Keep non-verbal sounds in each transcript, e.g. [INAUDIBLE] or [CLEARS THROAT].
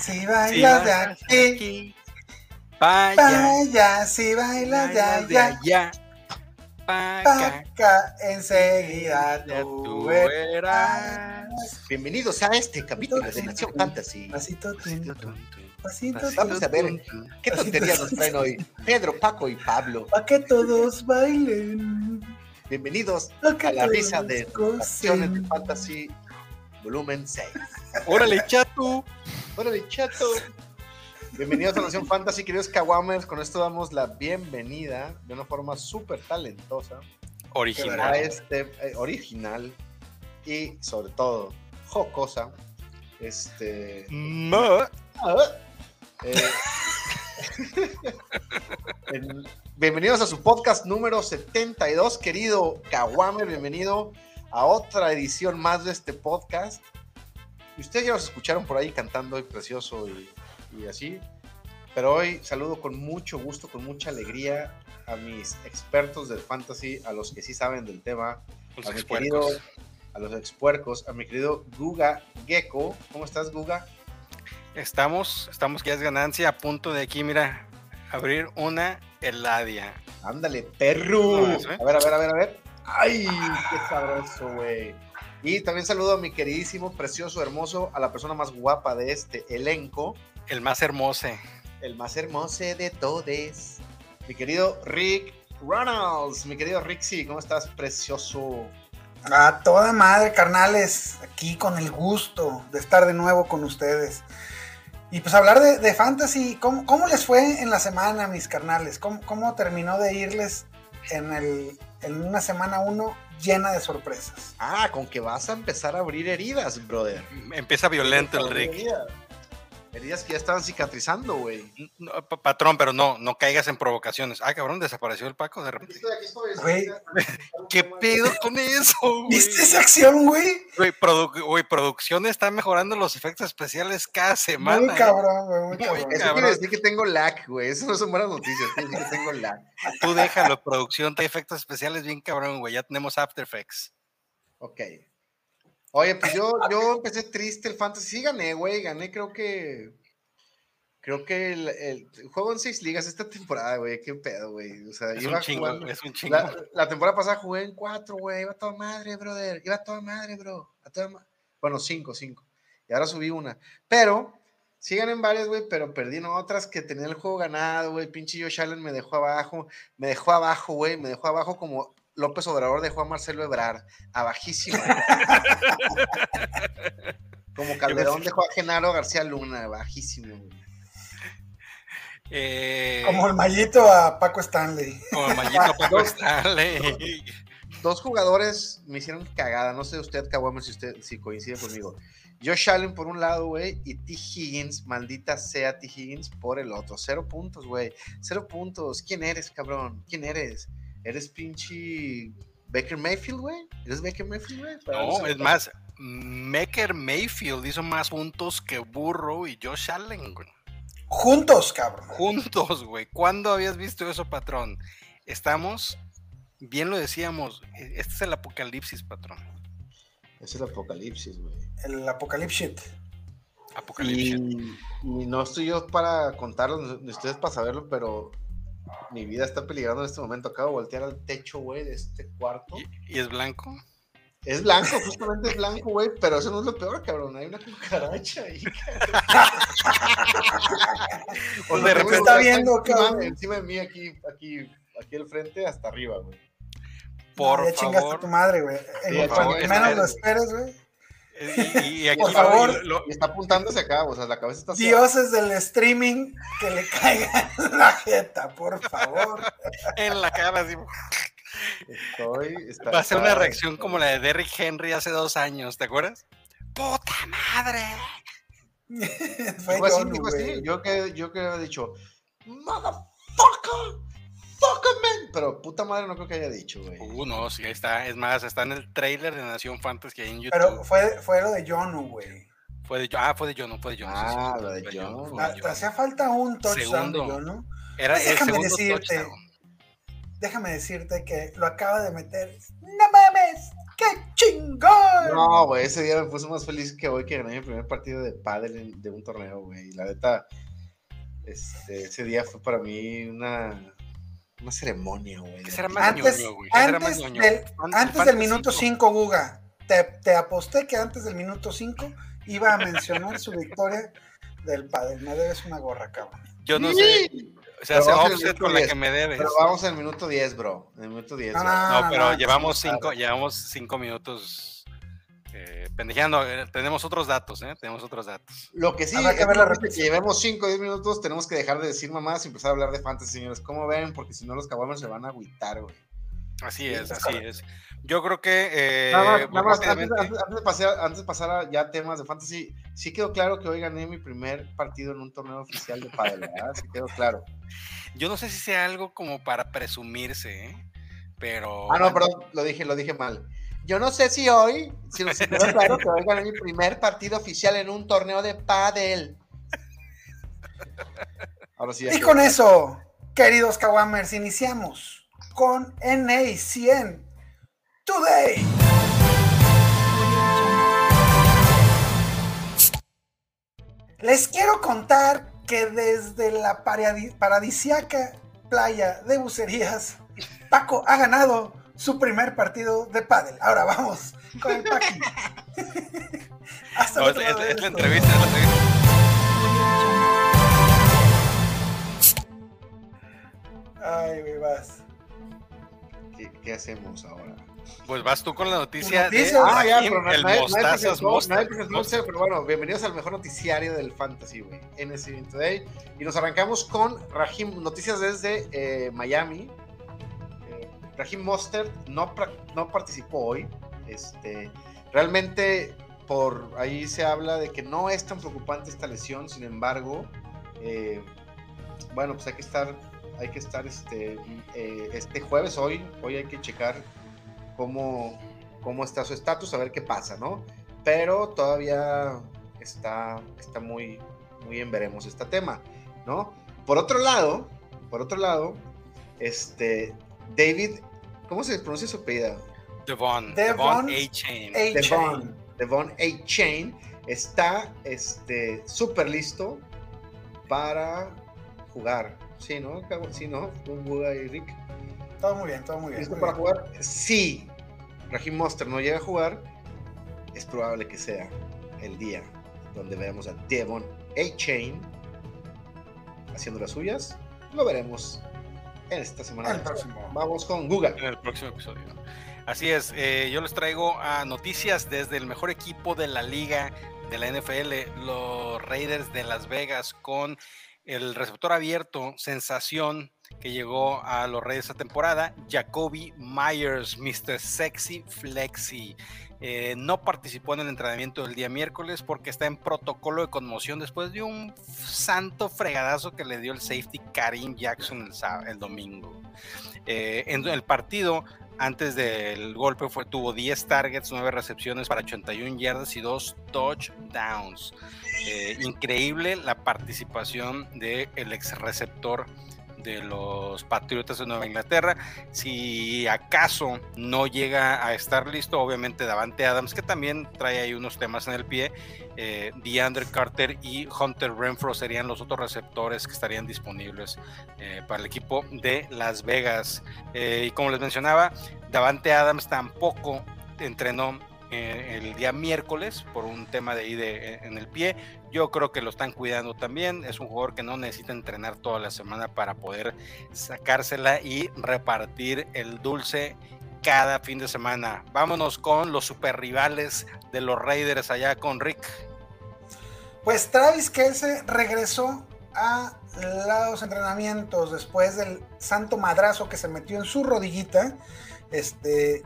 Si bailas de aquí, vaya, si bailas de allá, pa' acá, enseguida tú verás. Bienvenidos a este capítulo de Nación Fantasy. Pasito, pasito, pasito, Vamos a ver qué tonterías nos traen hoy. Pedro, Paco y Pablo. Para que todos bailen. Bienvenidos a la risa de. Naciones de Fantasy volumen 6. Órale, chato. Órale, chato. Bienvenidos a Nación Fantasy, queridos Kawamers. Con esto damos la bienvenida de una forma súper talentosa a Original. este eh, original y sobre todo jocosa. Este. Ma- eh, [LAUGHS] en- bienvenidos a su podcast número 72, querido Kawamer. Bienvenido a otra edición más de este podcast. Y ustedes ya los escucharon por ahí cantando y precioso y, y así. Pero hoy saludo con mucho gusto, con mucha alegría a mis expertos del fantasy, a los que sí saben del tema, Los a mi querido, a los expuercos, a mi querido Guga Gecko. ¿Cómo estás, Guga? Estamos, estamos que ya es ganancia a punto de aquí, mira, abrir una heladia. Ándale, perro. No, ¿eh? A ver, a ver, a ver, a ver. Ay, qué sabroso, güey. Y también saludo a mi queridísimo, precioso, hermoso, a la persona más guapa de este elenco, El más hermoso. el más hermoso de todos, mi querido Rick Ronalds. Mi querido Rixi, ¿cómo estás, precioso? A toda madre, carnales, aquí con el gusto de estar de nuevo con ustedes. Y pues hablar de, de fantasy, ¿cómo, cómo les fue en la semana, mis carnales? ¿Cómo, cómo terminó de irles en, el, en una semana uno llena de sorpresas? Ah, con que vas a empezar a abrir heridas, brother. Empieza violento el Rick. Heridas, Heridas que ya estaban cicatrizando, güey. No, patrón, pero no, no caigas en provocaciones. Ah, cabrón, desapareció el Paco de repente. Güey. [LAUGHS] ¿Qué pedo con eso, güey? ¿Viste esa acción, güey? Güey, produ- güey, producción está mejorando los efectos especiales cada semana. Muy ¿eh? cabrón, güey, muy. Eso Cabrón. quiere decir que tengo lag, güey. Eso no son buenas noticias. Quiere decir que tengo lag. Tú déjalo, producción, trae efectos especiales bien cabrón, güey. Ya tenemos After Effects. Ok. Oye, pues yo, yo empecé triste el fantasy. Sí gané, güey. Gané, creo que. Creo que el, el- juego en seis ligas esta temporada, güey. Qué pedo, güey. O sea, Es iba un chingo, jugando- es un chingo. La, la temporada pasada jugué en cuatro, güey. Iba a toda madre, brother. Iba a toda madre, bro. A toda ma- Bueno, cinco, cinco. Y ahora subí una. Pero, sí gané en varias, güey, pero perdí en otras que tenía el juego ganado, güey. Pinche Josh Allen me dejó abajo. Me dejó abajo, güey. Me dejó abajo como López Obrador dejó a Marcelo Ebrard. Abajísimo. como Calderón dejó a Genaro García Luna. Bajísimo, güey. Eh, Como el mallito a Paco Stanley. como el mallito Paco Stanley. dos jugadores me hicieron cagada. No sé usted, Kawama, si usted si coincide conmigo. Josh Allen por un lado, güey, y T. Higgins, maldita sea T. Higgins, por el otro. Cero puntos, güey. Cero puntos. ¿Quién eres, cabrón? ¿Quién eres? ¿Eres pinche Baker Mayfield, güey? ¿Eres Baker Mayfield, güey? No, es más, Mecker Mayfield hizo más puntos que Burrow y Josh Allen, güey. Juntos, cabrón. Juntos, güey. ¿Cuándo habías visto eso, patrón? Estamos, bien lo decíamos, e- este es el apocalipsis, patrón. Es el apocalipsis, güey. El apocalipsis. Apocalipsis. Y, y no estoy yo para contarlo, ni ustedes para saberlo, pero mi vida está peligrando en este momento. Acabo de voltear al techo, güey, de este cuarto. ¿Y, y es blanco? Es blanco, justamente es blanco, güey, pero eso no es lo peor, cabrón. Hay una cucaracha ahí. [LAUGHS] O sea, de repente está viendo, cabrón. encima de mí, aquí, aquí, aquí al frente, hasta arriba, güey. Por Ah, ya chingaste a favor. tu madre, güey. En Sí, cuanto favor, menos espera. lo esperes, güey. Y, aquí Por favor. lo- está apuntándose acá, o sea, la cabeza está Dioses del streaming, que le caigan en la jeta, por favor. en la cara, así. Estoy, está- Va a ser una está- reacción como la de Derrick Henry hace dos años, ¿te acuerdas? ¡Puta madre! Fue así, así. Yo que, yo que había dicho, motherfucker, Pero puta madre no creo que haya dicho, güey. Uh, no, sí, ahí está. Es más, está en el trailer de Nación Fantasy ahí en YouTube. Pero fue, fue lo de Jonu, güey. Fue de ah, fue de John, fue de sí, Ah, lo de fue Ah, Te hacía falta un touchdown de Segundo. Jonu. Era Pues el déjame segundo decirte. touchdown. Déjame decirte que lo acaba de meter. ¡No mames! ¡Qué chingón! No, güey, ese día me puse más feliz que hoy que gané mi primer partido de pádel de un torneo, güey. La neta, este, ese día fue para mí una, una ceremonia, güey. ¿Qué será más Antes, ñoño, güey? ¿Qué será más antes, ñoño? del, antes del minuto 5, Guga, te, te aposté que antes del minuto 5 iba a mencionar su victoria del padre. Me debes una gorra, cabrón. Yo no sé. O sea, se offset con la 10. que me debes. Pero vamos en el minuto 10, bro. En el minuto 10. No, bro. no, No, pero no, llevamos claro. cinco, llevamos cinco minutos eh, pendejeando. Eh, tenemos otros datos, ¿eh? Tenemos otros datos. Lo que sí, Habrá que es ver la que llevemos 5 o 10 minutos, tenemos que dejar de decir mamás y empezar a hablar de fantasy, señores. ¿Cómo ven? Porque si no, los caguamas se van a agüitar, güey. Así Sí, es, así es. Yo creo que. eh, Nada más, pues, nada más, antes, rápidamente- antes- antes de pasar, antes de pasar a ya temas de fantasy, sí quedó claro que hoy gané mi primer partido en un torneo oficial de pádel, ¿verdad? Sí quedó claro. Yo no sé si sea algo como para presumirse, ¿eh? Pero. Ah, no, perdón, lo dije, lo dije mal. Yo no sé si hoy, si nos [LAUGHS] quedó claro que hoy gané mi primer partido oficial en un torneo de pádel. Ahora sí ya Y con eso, queridos Kawamers, iniciamos con NA100 Today. Les quiero contar que desde la paradi- paradisiaca playa de Bucerías, Paco ha ganado su primer partido de pádel. Ahora vamos con [LAUGHS] el Paqui. Hasta No, el es, es- la entrevista, es la entrevista. Ay, güey, vas. ¿Qué, qué hacemos ahora? Pues vas tú con la noticia, noticia. de Ah, ya, pero el nadie- Mostazas presentó- Mostaz. nadie presentó usted, pero bueno, bienvenidos al mejor noticiario del Fantasy, güey, NC Today. Y nos arrancamos con Rahim, noticias desde eh, Miami. Raheem Mostert no, no participó hoy. Este, realmente, por ahí se habla de que no es tan preocupante esta lesión, sin embargo, eh, bueno, pues hay que estar, hay que estar este, eh, este jueves, hoy, hoy hay que checar cómo, cómo está su estatus, a ver qué pasa, ¿no? Pero todavía está, está muy, muy en veremos este tema, ¿no? Por otro lado, por otro lado, este, David, ¿cómo se pronuncia su apellido? Devon, Devon Devon A-Chain. A- Devon, Chain. Devon A. Chain está este súper listo para jugar. Sí, ¿no? Sí, ¿no? Un Buda y Rick. Todo muy bien, todo muy bien. ¿Listo muy para bien. jugar? Si Raheem Monster no llega a jugar, es probable que sea el día donde veamos a Devon A. Chain haciendo las suyas. Lo veremos esta semana. El próximo. Vamos con Google. en el próximo episodio. Así es, eh, yo les traigo a noticias desde el mejor equipo de la liga de la NFL, los Raiders de Las Vegas, con el receptor abierto, sensación que llegó a los Raiders esta temporada, Jacoby Myers, Mr. Sexy Flexi. Eh, no participó en el entrenamiento del día miércoles porque está en protocolo de conmoción después de un santo fregadazo que le dio el safety Karim Jackson el, sá- el domingo. Eh, en el partido, antes del golpe, fue, tuvo 10 targets, 9 recepciones para 81 yardas y 2 touchdowns. Eh, increíble la participación del ex receptor de los Patriotas de Nueva Inglaterra. Si acaso no llega a estar listo, obviamente Davante Adams, que también trae ahí unos temas en el pie, eh, DeAndre Carter y Hunter Renfro serían los otros receptores que estarían disponibles eh, para el equipo de Las Vegas. Eh, y como les mencionaba, Davante Adams tampoco entrenó eh, el día miércoles por un tema de ahí de, en el pie. Yo creo que lo están cuidando también. Es un jugador que no necesita entrenar toda la semana para poder sacársela y repartir el dulce cada fin de semana. Vámonos con los super rivales de los Raiders allá con Rick. Pues Travis Kelce regresó a los entrenamientos después del santo madrazo que se metió en su rodillita. Este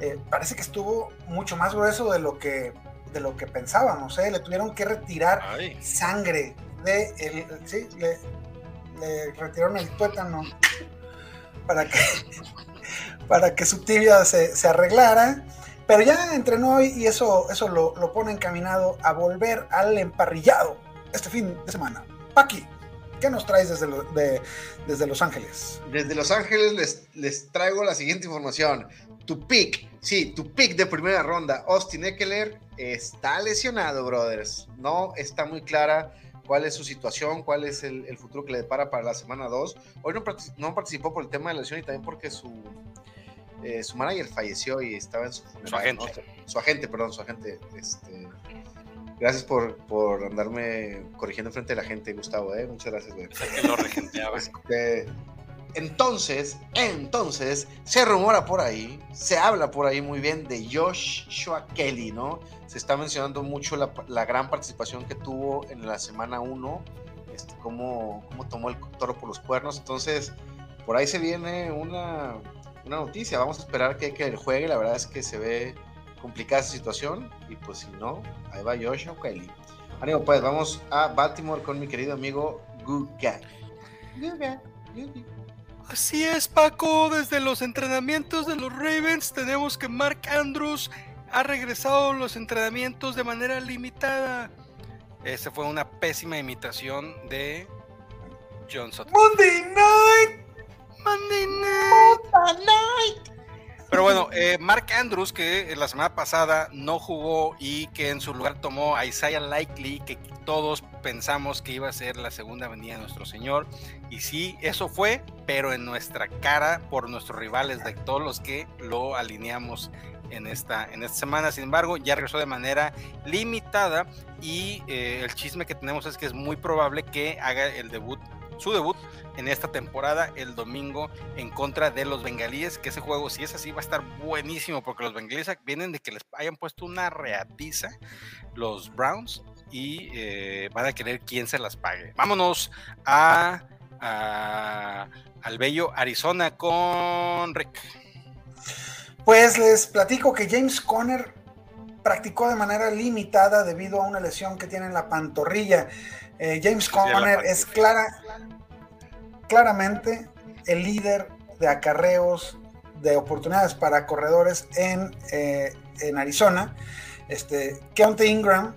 eh, parece que estuvo mucho más grueso de lo que de lo que pensábamos. ¿eh? Le tuvieron que retirar Ay, sangre de el, sí, le, le retiraron el tuétano para que [LAUGHS] para que su tibia se, se arreglara. Pero ya entrenó hoy y eso, eso lo, lo pone encaminado a volver al emparrillado este fin de semana. Paqui. ¿Qué nos traes desde, desde Los Ángeles? Desde Los Ángeles les, les traigo la siguiente información. Tu pick, sí, tu pick de primera ronda, Austin Eckler, está lesionado, brothers. No está muy clara cuál es su situación, cuál es el, futuro que le depara para la semana 2. Hoy no, no, participó por el tema de la lesión y también porque su, eh, su manager falleció y estaba en su Su agente. Su agente, perdón, su agente. Este, gracias por, por andarme corrigiendo frente a la gente, Gustavo. ¿eh? Muchas gracias, güey. que lo regenteaba. Este, entonces, entonces, se rumora por ahí, se habla por ahí muy bien de Joshua Kelly, ¿no? Se está mencionando mucho la, gran participación que tuvo en la semana 1, este, cómo, cómo, tomó el toro por los cuernos. Entonces, por ahí se viene una, una noticia. Vamos a esperar que, que él juegue. La verdad es que se ve complicada esa situación. Y pues si no, ahí va Joshua Kelly. Ánimo, pues vamos a Baltimore con mi querido amigo Guga. Guga. Así es, Paco. Desde los entrenamientos de los Ravens tenemos que Mark Andrews ha regresado a los entrenamientos de manera limitada. Esa fue una pésima imitación de Johnson. Monday Night. Monday Night. Monday Night. Pero bueno, eh, Mark Andrews, que la semana pasada no jugó y que en su lugar tomó a Isaiah Likely, que todos pensamos que iba a ser la segunda venida de nuestro Señor. Y sí, eso fue, pero en nuestra cara por nuestros rivales de todos los que lo alineamos en esta, en esta semana. Sin embargo, ya regresó de manera limitada y eh, el chisme que tenemos es que es muy probable que haga el debut, su debut en esta temporada el domingo en contra de los bengalíes, que ese juego si es así va a estar buenísimo porque los bengalíes vienen de que les hayan puesto una reatiza los Browns y eh, van a querer quién se las pague. Vámonos a, al bello Arizona con Rick. Pues les platico que James Conner practicó de manera limitada debido a una lesión que tiene en la pantorrilla. Eh, James Conner es clara, claramente el líder de acarreos de oportunidades para corredores en, eh, en Arizona. Este, Keontae Ingram,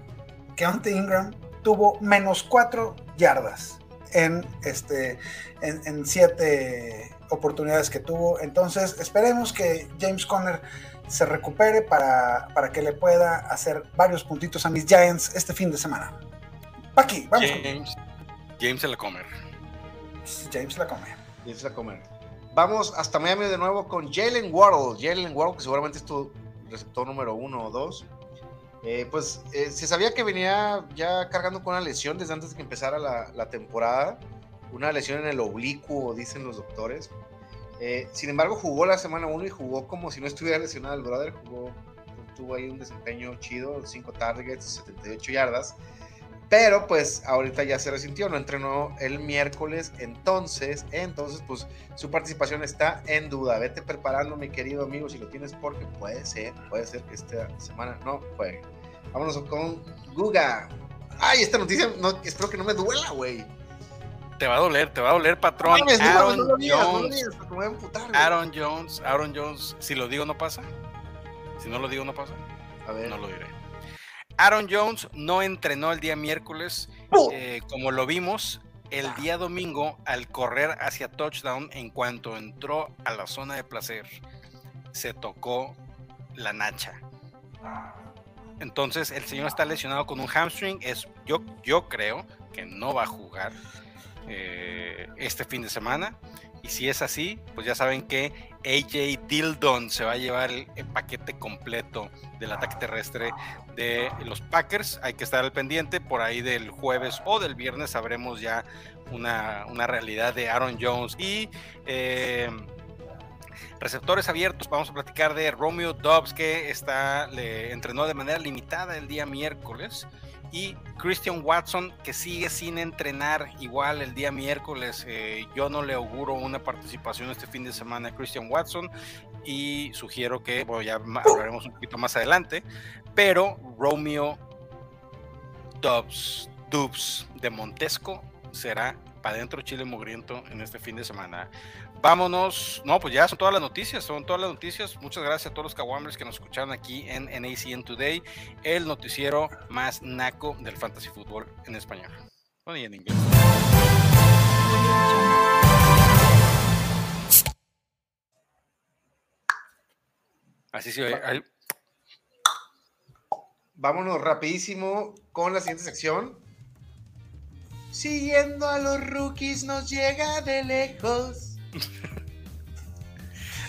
Ingram tuvo menos cuatro yardas en, este, en, siete oportunidades que tuvo. Entonces, esperemos que James Conner se recupere para, para, que le pueda hacer varios puntitos a mis Giants este fin de semana. Paqui, vamos. James, James se la comer. James la come. James la come. Vamos hasta Miami de nuevo con Jalen Waddle. Jalen Waddle, que seguramente es tu receptor número uno o dos. Eh, pues eh, se sabía que venía ya cargando con una lesión desde antes de que empezara la, temporada. Una lesión en el oblicuo, dicen los doctores. Eh, sin embargo, jugó la semana 1 y jugó como si no estuviera lesionado el brother. Jugó, tuvo ahí un desempeño chido, 5 targets, 78 yardas. Pero pues ahorita ya se resintió, no entrenó el miércoles, entonces, entonces pues su participación está en duda. Vete preparando, mi querido amigo, si lo tienes, porque puede ser, puede ser que esta semana no juegue. Vámonos con Guga. Ay, esta noticia, no, espero que no me duela, güey. Te va a doler, te va a doler, patrón. Aaron Jones. Aaron Jones, Aaron Jones, si lo digo no pasa. Si no lo digo no pasa. A ver. No lo diré. Aaron Jones no entrenó el día miércoles, eh, como lo vimos el ah. día domingo al correr hacia touchdown. En cuanto entró a la zona de placer, se tocó la nacha. Entonces el señor está lesionado con un hamstring. Es, yo, yo creo que no va a jugar eh, este fin de semana. Y si es así, pues ya saben que AJ Dildon se va a llevar el, paquete completo del ataque terrestre de los Packers. Hay que estar al pendiente. Por ahí del jueves o del viernes sabremos ya una, realidad de Aaron Jones. Y eh, receptores abiertos, vamos a platicar de Romeo Dobbs, que está, le entrenó de manera limitada el día miércoles y Christian Watson que sigue sin entrenar igual el día miércoles. Eh, yo no le auguro una participación este fin de semana a Christian Watson y sugiero que, bueno, ya hablaremos un poquito más adelante, pero Romeo Dubs, Dubs de Montesco será para adentro Chile Mugriento en este fin de semana. Vámonos, no, pues ya son todas las noticias, son todas las noticias. Muchas gracias a todos los Kawamers que nos escucharon aquí en NACN Today, el noticiero más naco del fantasy fútbol en español. Bueno, y en inglés. Así se oye. Vámonos rapidísimo con la siguiente sección. Siguiendo a los rookies nos llega de lejos. [LAUGHS] el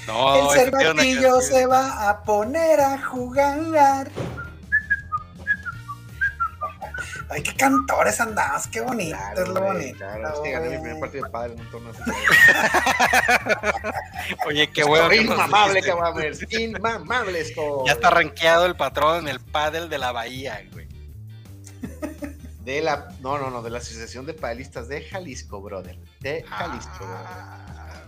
No, una cervatillo se va a poner a jugar. Ay, qué cantores andamos, qué bonito, es lo güey, bonito. Claro, es que gané mi primer partido de padre en un torneo así. [LAUGHS] Oye, qué bueno. Inmamable, dijiste. Caguamers. Inmamable esto. Ya está rankeado el patrón en el pádel de la bahía, güey. De la, no, no, no, de la Asociación de Padelistas de Jalisco, brother. De Jalisco, brother. Ah,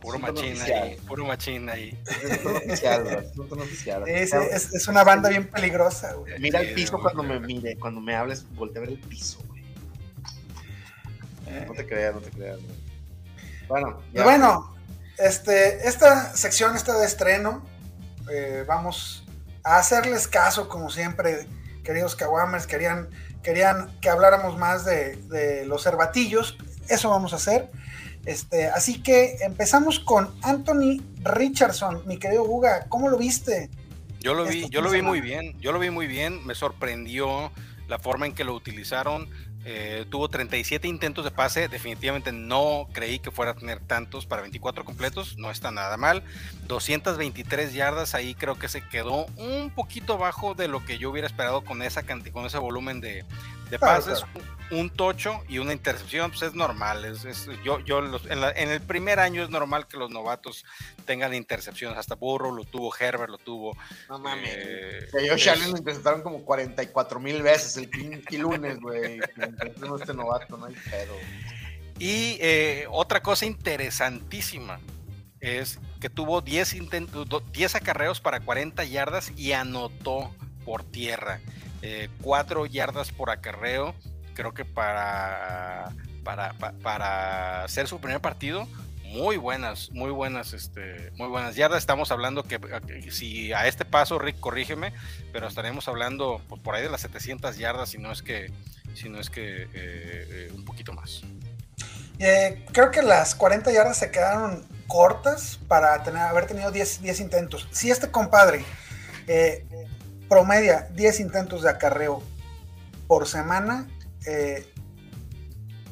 Puro machín ahí, puro machín ahí. Es un oficial, oficial. Es, es- es una banda bien peligrosa, güey. Mira el piso cuando me mire, cuando me hables, voltea a ver el piso, güey. Eh, No te creas, no te creas, güey. Bueno, bueno, este, esta sección está de estreno. Eh, vamos a hacerles caso, como siempre, queridos Kawamers. Querían, querían que habláramos más de, de los cervatillos. Eso vamos a hacer. Este, así que empezamos con Anthony Richardson, mi querido Guga. ¿Cómo lo viste? Yo lo vi, Esta yo lo vi muy bien, yo lo vi muy bien, me sorprendió la forma en que lo utilizaron. Eh, tuvo 37 intentos de pase, definitivamente no creí que fuera a tener tantos para 24 completos, no está nada mal. 223 yardas, ahí creo que se quedó un poquito bajo de lo que yo hubiera esperado con esa con ese volumen de, de Claro, pases. Un tocho y una intercepción, pues es normal. Es, es- yo, yo los- en, la- en el primer año es normal que los novatos tengan intercepciones. Hasta Burrow lo tuvo, Herbert lo tuvo. No mames. Eh, Josh Allen lo interceptaron como 44 mil veces el pinche lunes, güey. Este novato, no hay pedo. Y eh, otra cosa interesantísima es que tuvo 10, intentos, 10 acarreos para 40 yardas y anotó por tierra. 4 yardas por acarreo. Creo que para, para, pa- para hacer su primer partido, muy buenas, muy buenas, este, muy buenas yardas. Estamos hablando que si a este paso, Rick, corrígeme, pero estaremos hablando pues, por ahí de las 700 yardas, si no es que, si no es que eh, eh, un poquito más. Eh, creo que las 40 yardas se quedaron cortas para tener, haber tenido 10, 10 intentos. Si este compadre eh, promedia 10 intentos de acarreo por semana, eh,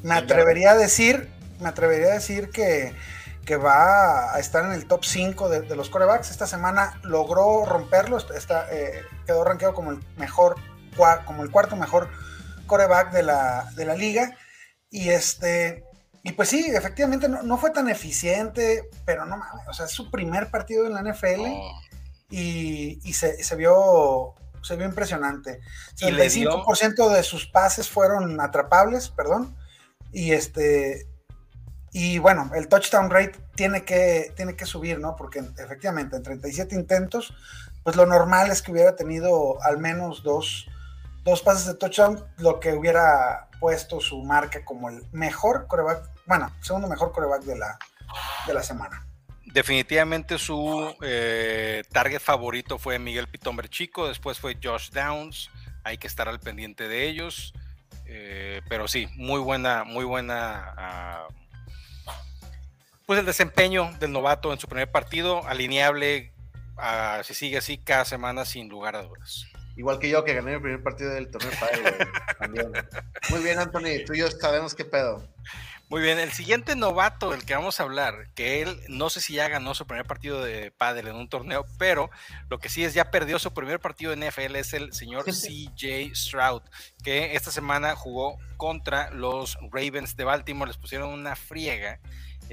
me atrevería a decir, me atrevería a decir que, que va a estar en el top 5 de, de los corebacks. Esta semana logró romperlo, está, eh, quedó rankeado como el mejor, como el cuarto mejor coreback de la, de la liga. Y este, y pues sí, efectivamente no, no fue tan eficiente, pero no mames, o sea, es su primer partido en la NFL. Y, y se, se vio se vio impresionante. Dio- 75% de sus pases fueron atrapables, perdón. Y este y bueno, el touchdown rate tiene que, tiene que subir, ¿no? Porque efectivamente en 37 intentos, pues lo normal es que hubiera tenido al menos dos, dos pases de touchdown, lo que hubiera puesto su marca como el mejor coreback, bueno, segundo mejor coreback de la, de la semana. Definitivamente su eh, target favorito fue Miguel Pitomber Chico, después fue Josh Downs, hay que estar al pendiente de ellos, eh, pero sí, muy buena, muy buena, ah, pues el desempeño del novato en su primer partido, alineable, ah, si sigue así cada semana sin lugar a dudas. Igual que yo, que gané el primer partido del torneo padre. Muy bien, Anthony, tú y yo sabemos qué pedo. Muy bien, el siguiente novato del que vamos a hablar, que él no sé si ya ganó su primer partido de pádel en un torneo, pero lo que sí es ya perdió su primer partido en NFL es el señor [LAUGHS] CJ Stroud, que esta semana jugó contra los Ravens de Baltimore, les pusieron una friega.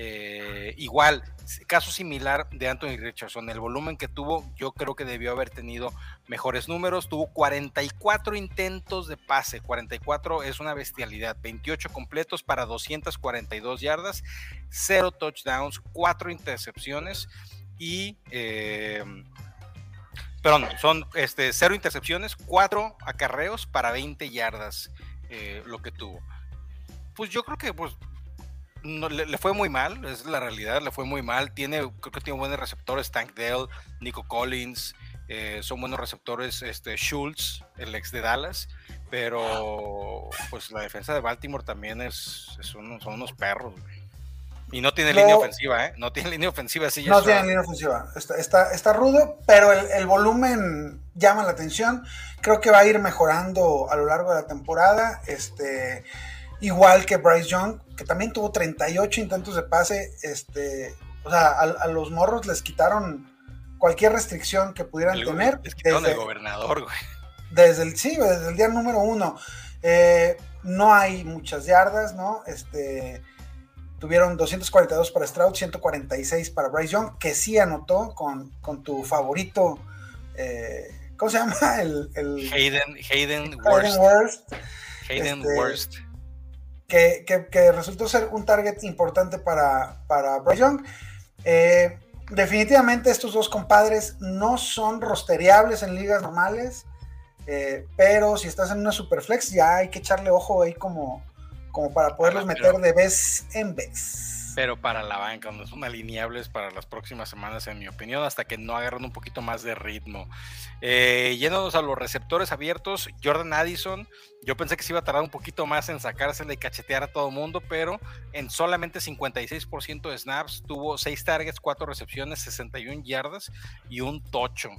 Eh, igual, caso similar de Anthony Richardson, el volumen que tuvo, yo creo que debió haber tenido mejores números. Tuvo 44 intentos de pase. 44 es una bestialidad. 28 completos para 242 yardas, 0 touchdowns, 4 intercepciones y. eh, perdón, son este, 0 intercepciones, 4 acarreos para 20 yardas, eh, lo que tuvo. Pues yo creo que pues, no, le, le, fue muy mal, es la realidad, le fue muy mal. Tiene, creo que tiene buenos receptores, Tank Dell, Nico Collins, eh, son buenos receptores, este Schultz, el ex de Dallas, pero pues la defensa de Baltimore también es, son unos perros. Güey. Y no tiene línea ofensiva, ¿eh? No tiene [LAUGHS] línea ofensiva, sí. No tiene línea ofensiva. Está, está, rudo, pero el, volumen llama la atención. Creo que va a ir mejorando a lo largo de la temporada. Este, igual que Bryce Young, que también tuvo 38 intentos de pase. Este, o sea, a, los morros les quitaron cualquier restricción que pudieran tener. Les quitaron desde, el gobernador, güey. Desde el, sí, desde el día número uno. Eh, no hay muchas yardas, ¿no? Este Tuvieron 242 para Stroud, 146 para Bryce Young, que sí anotó con, con tu favorito. Eh, ¿Cómo se llama? [LAUGHS] El, Hayden, Hayden, Worst. Hayden este, Worst. Que, que, resultó ser un target importante para, para Bryce Young. Eh, definitivamente estos dos compadres no son rosteriables en ligas normales, eh, pero si estás en una superflex ya hay que echarle ojo ahí como, como para poderlos meter de vez en vez. Pero para la banca, no son alineables para las próximas semanas, en mi opinión, hasta que no agarren un poquito más de ritmo. Eh, yéndonos a los receptores abiertos, Jordan Addison, yo pensé que se iba a tardar un poquito más en sacársela y cachetear a todo mundo, pero en solamente 56% de snaps tuvo 6 targets, 4 recepciones, 61 yardas y un tocho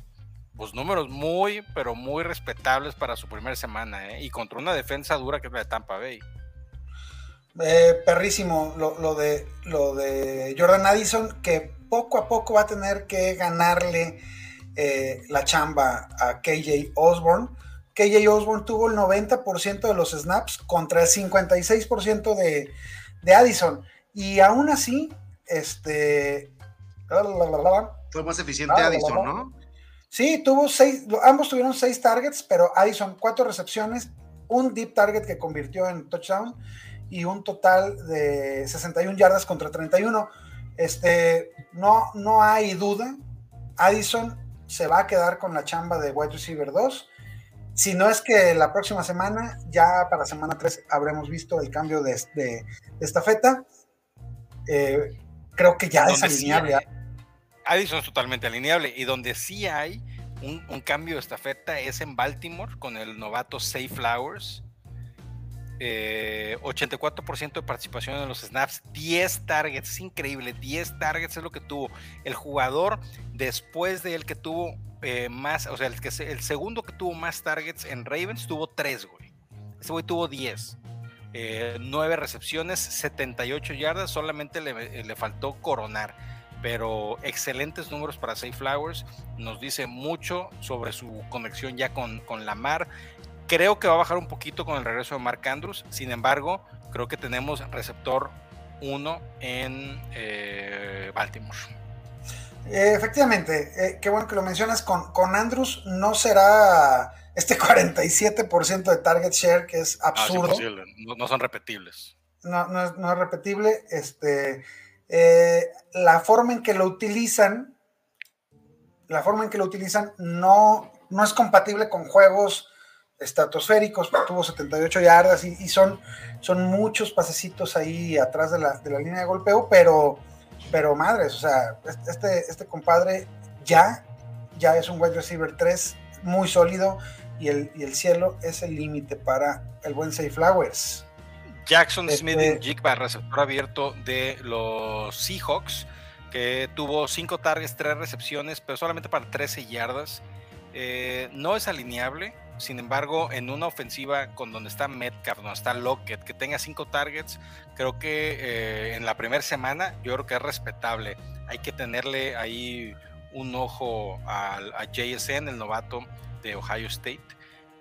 pues números muy, pero muy respetables para su primera semana, ¿eh? y contra una defensa dura que es la de Tampa Bay. Eh, perrísimo lo, de, lo de Jordan Addison, que poco a poco va a tener que ganarle eh, la chamba a KJ Osborne. KJ Osborne tuvo el 90% de los snaps contra el 56% de, de Addison. Y aún así, este. Fue más eficiente Addison, ¿no? Sí, tuvo seis, ambos tuvieron seis targets, pero Addison cuatro recepciones, un deep target que convirtió en touchdown y un total de 61 yardas contra 31. Este, no, no hay duda, Addison se va a quedar con la chamba de wide receiver 2. Si no es que la próxima semana, ya para semana 3 habremos visto el cambio de, de, estafeta. Eh, creo que ya es alineable. Addison es totalmente alineable y donde sí hay un, un, cambio de estafeta es en Baltimore con el novato Safe Flowers 84% eh, de participación en los snaps, 10 targets, es increíble, 10 targets es lo que tuvo. El jugador después de él que tuvo eh, más, o sea, el, que, el segundo que tuvo más targets en Ravens tuvo 3, güey. Este güey tuvo 10. 9 eh, recepciones, 78 yardas, solamente le, le faltó coronar pero excelentes números para Safe Flowers. Nos dice mucho sobre su conexión ya con, con Lamar. Creo que va a bajar un poquito con el regreso de Mark Andrews. Sin embargo, creo que tenemos receptor 1 en eh, Baltimore. Eh, efectivamente, eh, qué bueno que lo mencionas. Con, con Andrews no será este [LAUGHS] 47% de target share, que es ah, absurdo. no, son repetibles. No, no, es, no es repetible. Este, la forma en que lo utilizan, la forma en que lo utilizan no, no es compatible con juegos estratosféricos, tuvo 78 yardas y, son, son muchos pasecitos ahí atrás de la, línea de golpeo, pero, pero madres, o sea, este, este compadre ya, ya es un wide receiver 3 muy sólido y el, el cielo es el límite para el buen Safe Flowers. Jackson este Smith en Jigba, receptor abierto de los Seahawks, que tuvo 5 targets, 3 recepciones, pero solamente para 13 yardas. Eh, no es alineable, sin embargo, en una ofensiva con donde está Metcalf, donde está Lockett, que tenga cinco targets, creo que eh, en la primera semana yo creo que es respetable. Hay que tenerle ahí un ojo a, a JSN, el novato de Ohio State,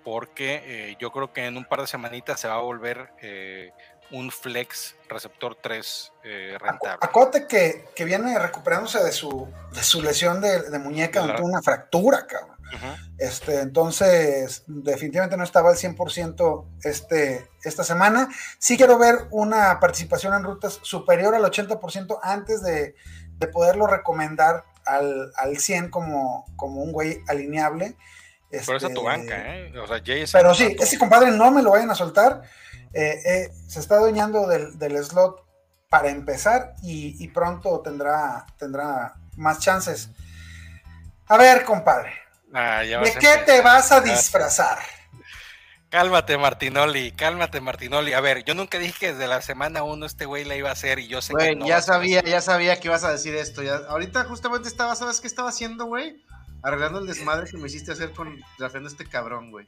porque eh, yo creo que en un par de semanitas se va a volver eh, un flex receptor 3 rentable. Acote que, que, viene recuperándose de su, de su lesión de, muñeca, donde tuvo una fractura, cabrón este, entonces, definitivamente no estaba al 100% este, esta semana. Sí quiero ver una participación en rutas superior al 80% antes de, poderlo recomendar al, al 100 como, como un güey alineable. Por eso tu banca, ¿eh? O sea, pero sí, ese compadre no me lo vayan a soltar. Eh, eh, se está adueñando del, slot para empezar y, pronto tendrá, tendrá más chances. A ver, compadre, Ah, ¿De qué te vas a disfrazar? Cálmate, Martinoli, cálmate, Martinoli. A ver, yo nunca dije que desde la semana uno este güey la iba a hacer y yo sé que no ya sabía, ya sabía que ibas a decir esto. Ya, ahorita justamente estaba, ¿sabes qué estaba haciendo, güey? Arreglando el desmadre que me hiciste hacer con trafeando este cabrón, güey.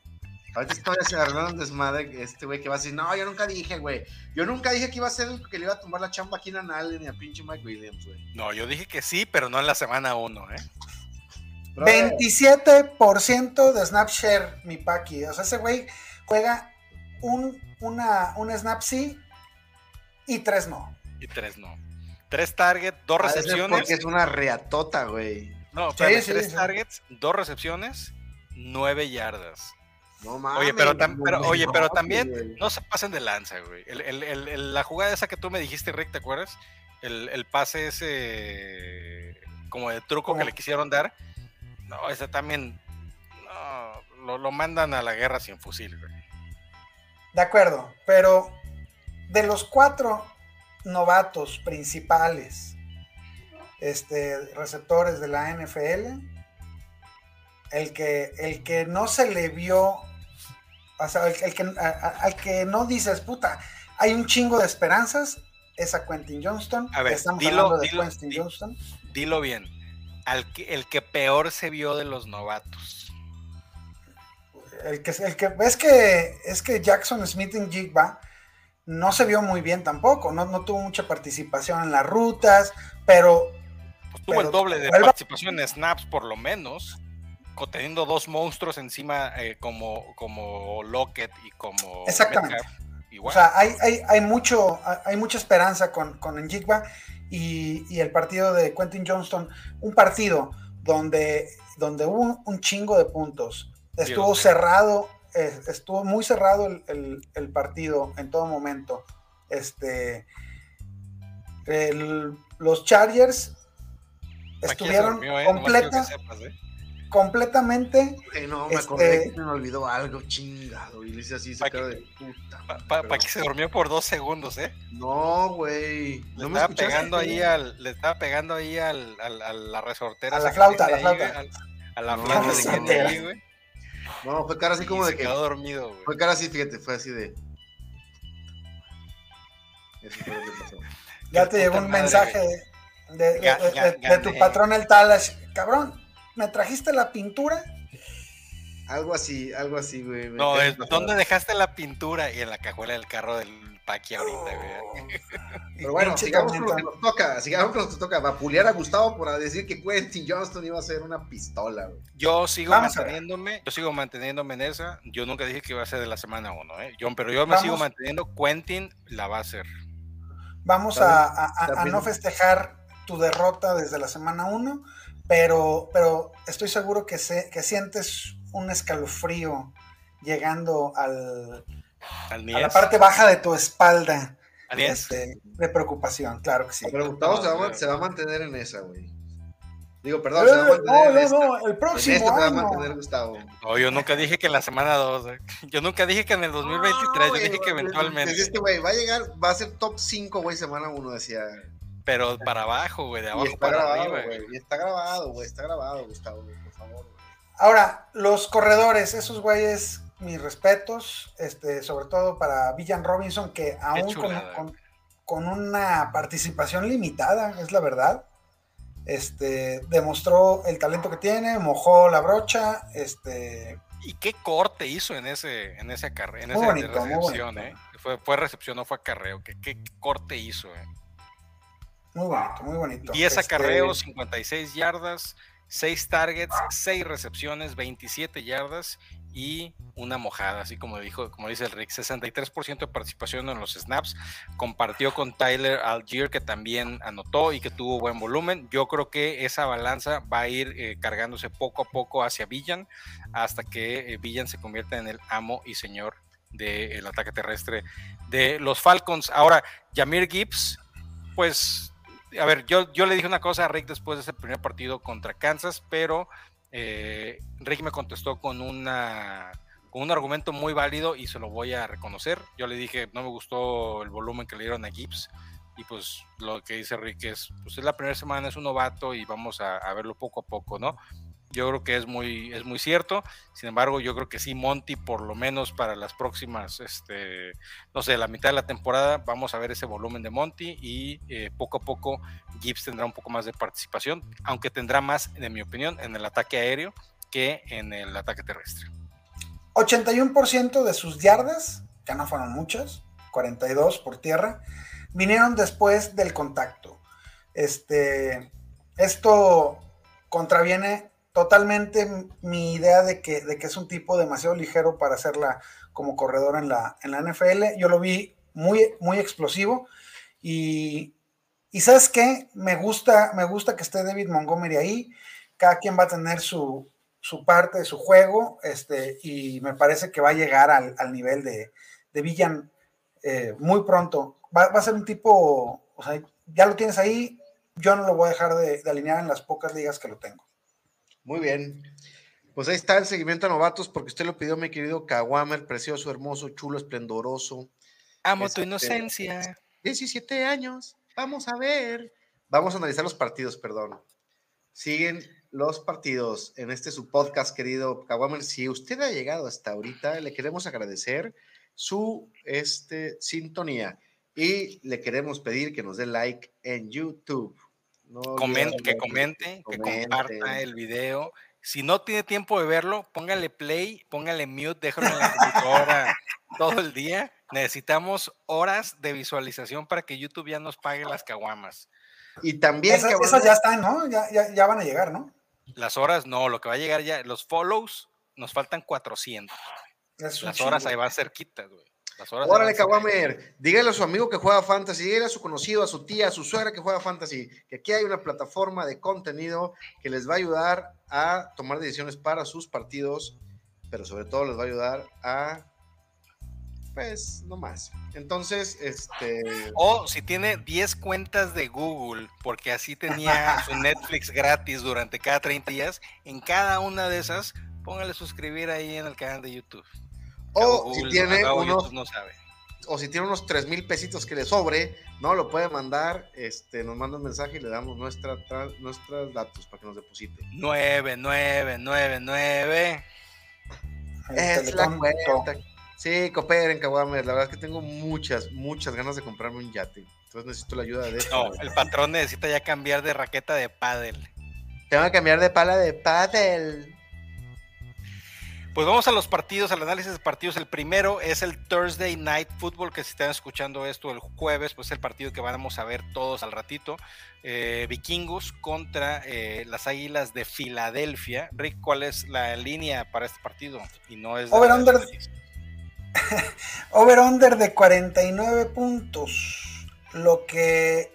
Ahorita estoy arreglando el desmadre, este güey que va a decir, no, yo nunca dije, güey. Yo nunca dije que iba a ser el que le iba a tomar la chamba aquí a Allen ni a pinche Mike Williams, güey. No, yo dije que sí, pero no en la semana uno, ¿eh? 27% de snap share, mi Paki. O sea, ese güey juega un, una, un snap sí y tres no. Y tres no. Tres targets, dos recepciones. Porque es una reatota, güey. No, pero tres targets, dos recepciones, nueve yardas. No mames. Oye, pero, oye, pero también no se pasen de lanza, güey. la jugada esa que tú me dijiste, Rick, ¿te acuerdas? El, pase ese como de truco que le quisieron dar. No, ese también no, lo, lo mandan a la guerra sin fusil, güey. De acuerdo, pero de los cuatro novatos principales, este, receptores de la NFL, el que, el que no se le vio, o sea, el, que, al que no dices, puta, hay un chingo de esperanzas, es a Quentin Johnston. A ver, Estamos dilo, de Quentin Johnston. dilo bien, al que, el que peor se vio de los novatos el que, el que es que es que Jackson Smith en Jigba no se vio muy bien tampoco, no, no tuvo mucha participación en las rutas, pero pues tuvo el doble de participación en snaps por lo menos, teniendo dos monstruos encima eh, como, como Lockett y como Exactamente. O sea, hay, hay, hay, mucho, hay mucha esperanza con, con Njigba y, y, el partido de Quentin Johnston, un partido donde, donde hubo un chingo de puntos, Estuvo cerrado, estuvo muy cerrado el, partido en todo momento. Este, los Chargers estuvieron ¿eh? Completamente. no, me acordé este que me olvidó algo chingado. Y le hice así, se de puta. Para que se durmió por dos segundos, ¿eh? No, güey. Le, estaba pegando ahí al, le estaba pegando ahí al, a la resortera. A la flauta, a la flauta. a, la flauta de Kenny güey. No, fue cara así como de que. Quedó dormido, güey. Fue cara así, fíjate, fue así de. Eso fue lo que pasó. Ya te llegó un mensaje de, de, tu patrón el Talas. Cabrón, ¿me trajiste la pintura? Algo así, algo así, güey. No, ¿dónde dejaste la pintura? Y en la cajuela del carro del Paqui ahorita, güey. [LAUGHS] Pero bueno, sigamos con lo que nos toca. Sigamos con lo que nos toca. Vapulear a Gustavo por decir que Quentin Johnston iba a ser una pistola, güey. Yo sigo manteniéndome, yo sigo manteniéndome en esa. Yo nunca dije que iba a ser de la semana 1, ¿eh? Yo, pero yo me sigo manteniendo. Quentin la va a hacer. Vamos a, a, no festejar tu derrota desde la semana 1, pero, pero estoy seguro que, se, que sientes un escalofrío llegando al, a la parte baja de tu espalda. Este, de preocupación, claro que sí. Pero Gustavo se, va, a mantener en esa, güey. Digo, perdón, se va a eh, mantener no, no, no, el próximo. En va a mantener Gustavo. No, yo nunca dije que en la semana 2. Eh. Yo nunca dije que en el 2023. yo dije que eventualmente. Dijiste, güey, va a llegar, va a ser top 5, güey, semana 1, decía. Pero para abajo, güey, de abajo para grabado, arriba. Güey. Y está grabado, güey, está grabado, Gustavo, por favor. Ahora, los corredores, esos güeyes, mis respetos, este, sobre todo para Villan Robinson, que aún con, una participación limitada, es la verdad, este, demostró el talento que tiene, mojó la brocha, este... ¿Y qué corte hizo en ese, en esa carrera, en esa recepción, eh? Fue, fue recepción, no fue acarreo, ¿qué, qué corte hizo, eh? Muy bonito, muy bonito. 10 este... acarreos, 56 yardas, 6 targets, 6 recepciones, 27 yardas y una mojada, así como dijo, como dice el Rick, 63% de participación en los snaps, compartió con Tyler Algier que también anotó y que tuvo buen volumen. Yo creo que esa balanza va a ir eh, cargándose poco a poco hacia Villan hasta que eh, Villan se convierta en el amo y señor del ataque terrestre de los Falcons. Ahora, Jamir Gibbs, pues a ver, yo, yo le dije una cosa a Rick después de ese primer partido contra Kansas, pero eh, Rick me contestó con, una, con un argumento muy válido y se lo voy a reconocer. Yo le dije, no me gustó el volumen que le dieron a Gibbs y pues lo que dice Rick es, pues es la primera semana, es un novato y vamos a, verlo poco a poco, ¿no? Yo creo que es muy, es muy cierto. Sin embargo, yo creo que sí, Monty, por lo menos para las próximas, este, no sé, la mitad de la temporada, vamos a ver ese volumen de Monty y eh, poco a poco Gibbs tendrá un poco más de participación, aunque tendrá más, en mi opinión, en el ataque aéreo que en el ataque terrestre. 81% de sus yardas, que no fueron muchas, 42 por tierra, vinieron después del contacto. Este, esto contraviene totalmente mi idea de que, de que es un tipo demasiado ligero para hacerla como corredor en la, en la NFL. Yo lo vi muy, muy explosivo y, y ¿sabes qué? Me gusta, me gusta que esté David Montgomery ahí. Cada quien va a tener su, su parte de su juego este, y me parece que va a llegar al, al nivel de, de Villan eh, muy pronto. Va, va, a ser un tipo, o sea, ya lo tienes ahí, yo no lo voy a dejar de, de alinear en las pocas ligas que lo tengo. Muy bien. Pues ahí está el seguimiento a novatos, porque usted lo pidió, mi querido Kawamer, precioso, hermoso, chulo, esplendoroso. Amo este, tu inocencia. 17 años. Vamos a ver. Vamos a analizar los partidos, perdón. Siguen los partidos en este su podcast, querido Kawamer. Si usted ha llegado hasta ahorita, le queremos agradecer su este, sintonía y le queremos pedir que nos dé like en YouTube. No Coment, que comente, que comparta el video. Si no tiene tiempo de verlo, póngale play, póngale mute, déjalo en la computadora [LAUGHS] todo el día. Necesitamos horas de visualización para que YouTube ya nos pague las caguamas. Y también. Esas, esas ya están, ¿no? Ya, ya, ya, van a llegar, ¿no? Las horas, no, lo que va a llegar ya, los follows, nos faltan 400. Las horas ahí van cerquitas, güey. Órale, Kawamer, dígale a su amigo que juega fantasy, dígale a su conocido, a su tía, a su suegra que juega fantasy, que aquí hay una plataforma de contenido que les va a ayudar a tomar decisiones para sus partidos, pero sobre todo les va a ayudar a pues no más. Entonces, este. O si tiene 10 cuentas de Google, porque así tenía [LAUGHS] su Netflix gratis durante cada 30 días, en cada una de esas, póngale suscribir ahí en el canal de YouTube. O si tiene unos, no sabe. O si tiene unos 3 mil pesitos que le sobre, ¿no? Lo puede mandar, este, nos manda un mensaje y le damos nuestra, nuestros datos para que nos deposite. 9999. Es la cuenta. Sí, cooperen, Kawamer. La verdad es que tengo muchas, muchas ganas de comprarme un yate. Entonces necesito la ayuda de esto. No, el patrón necesita ya cambiar de raqueta de pádel. Tengo que cambiar de pala de pádel. Pues vamos a los partidos, al análisis de partidos. El primero es el Thursday Night Football, que si están escuchando esto el jueves, pues es el partido que vamos a ver todos al ratito. Eh, vikingos contra eh, las Águilas de Filadelfia. Rick, ¿cuál es la línea para este partido? Y no es over-under [LAUGHS] over -under de 49 puntos, lo que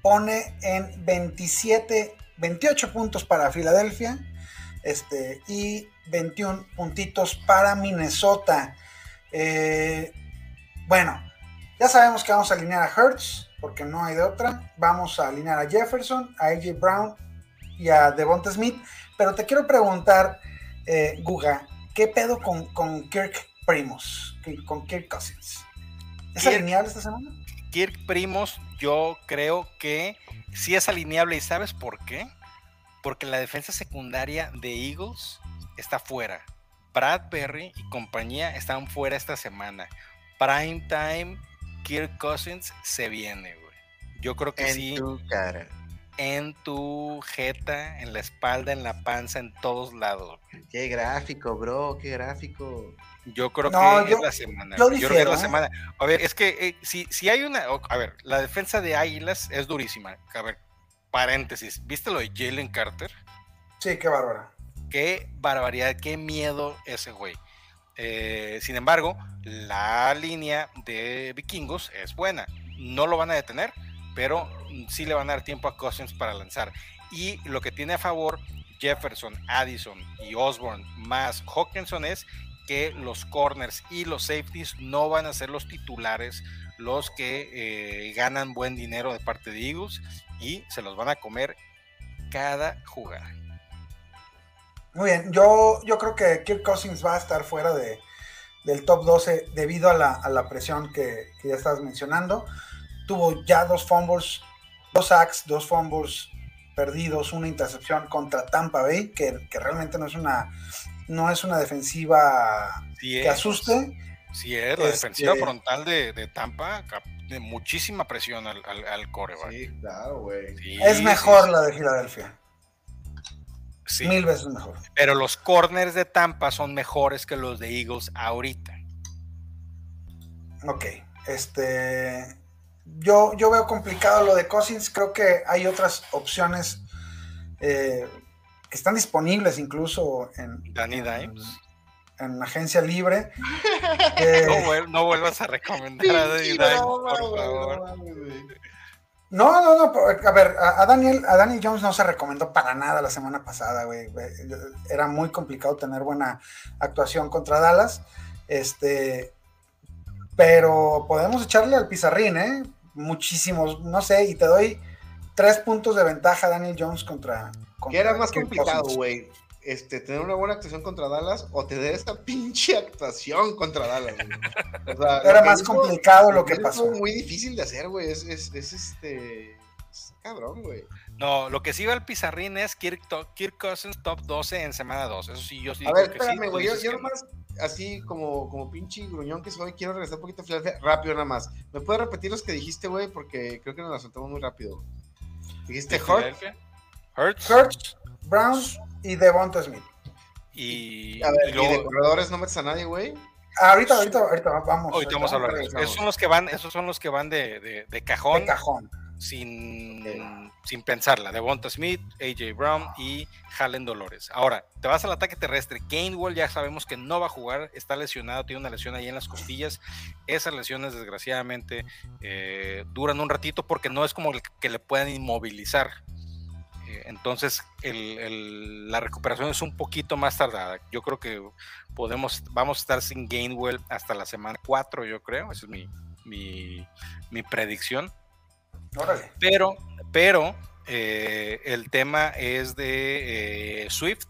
pone en 27, 28 puntos para Filadelfia este, y 21 puntitos para Minnesota. Eh, bueno, ya sabemos que vamos a alinear a Hertz, porque no hay de otra. Vamos a alinear a Jefferson, a AJ Brown y a Devonta Smith. Pero te quiero preguntar, eh, Guga, ¿qué pedo con, con Kirk Primos? Con Kirk Cousins. ¿Es Kirk, alineable esta semana? Kirk Primos, yo creo que sí es alineable. ¿Y sabes por qué? Porque la defensa secundaria de Eagles está fuera. Bradbury y compañía están fuera esta semana. Prime Time, Kirk Cousins se viene, güey. Yo creo que en sí. Tu cara. En tu jeta, en la espalda, en la panza, en todos lados. Qué gráfico, bro, qué gráfico. Yo creo no, que yo, es la semana. Yo, yo creo que es la semana. A ver, es que eh, si, si hay una. A ver, la defensa de Águilas es durísima. A ver, paréntesis. ¿Viste lo de Jalen Carter? Sí, qué bárbara qué barbaridad, qué miedo ese güey. Eh, sin embargo, la línea de vikingos es buena. No lo van a detener, pero sí le van a dar tiempo a Cousins para lanzar. Y lo que tiene a favor Jefferson, Addison y Osborne más Hawkinson es que los corners y los safeties no van a ser los titulares, los que eh, ganan buen dinero de parte de Eagles y se los van a comer cada jugada. Muy bien, yo, yo creo que Kirk Cousins va a estar fuera de, del top 12 debido a la, a la presión que, que, ya estabas mencionando. Tuvo ya dos fumbles, dos sacks, dos fumbles, perdidos, una intercepción contra Tampa Bay, que, que realmente no es una, no es una defensiva que asuste. Sí, es la defensiva este frontal de, de, Tampa, de muchísima presión al, al, al coreback. Sí, claro, güey. es mejor la de Filadelfia. Mil veces mejor. Pero los corners de Tampa son mejores que los de Eagles ahorita. Ok. Este. Yo, yo veo complicado lo de Cousins. Creo que hay otras opciones eh, que están disponibles incluso en. Danny Dimes. En, agencia libre. [LAUGHS] no, vuelvas a recomendar a Danny Dimes, por favor. No, no, no, a ver, a, Daniel, a Danny Jones no se recomendó para nada la semana pasada, güey. Era muy complicado tener buena actuación contra Dallas. Este, pero podemos echarle al pizarrín, ¿eh? Muchísimos, no sé, y te doy tres puntos de ventaja a Daniel Jones contra. ¿Qué era más complicado, güey? Este, tener una buena actuación contra Dallas o tener esta pinche actuación contra Dallas. [LAUGHS] Era más complicado lo que pasó. muy difícil de hacer, güey. Es, es, es, este. cabrón, güey. No, lo que sí va al pizarrín es Kirk, Kirk, Cousins top 12 en semana 2. Eso sí, yo sí. A ver, espérame, güey. Yo, yo nomás, así como, como pinche gruñón que soy, quiero regresar un poquito a rápido nada más. ¿Me puedes repetir los que dijiste, güey? Porque creo que nos la soltamos muy rápido. Dijiste Hurt. Hurts. Hurts, Browns, y Devonta Smith. Y, a ver, y, de corredores no metes a nadie, güey. Ahorita, ahorita, ahorita vamos. Ahorita vamos a hablar. Esos son los que van, esos son los que van de, de, de cajón. De cajón. Sin, sin pensarla. Devonta Smith, AJ Brown y Halen Dolores. Ahora, te vas al ataque terrestre. Gainwell ya sabemos que no va a jugar, está lesionado, tiene una lesión ahí en las costillas. Esas lesiones, desgraciadamente, eh, duran un ratito porque no es como que le puedan inmovilizar entonces la recuperación es un poquito más tardada. Yo creo que podemos, vamos a estar sin Gainwell hasta la semana 4, yo creo. Esa es mi, mi, predicción. Pero, pero eh, el tema es de eh, Swift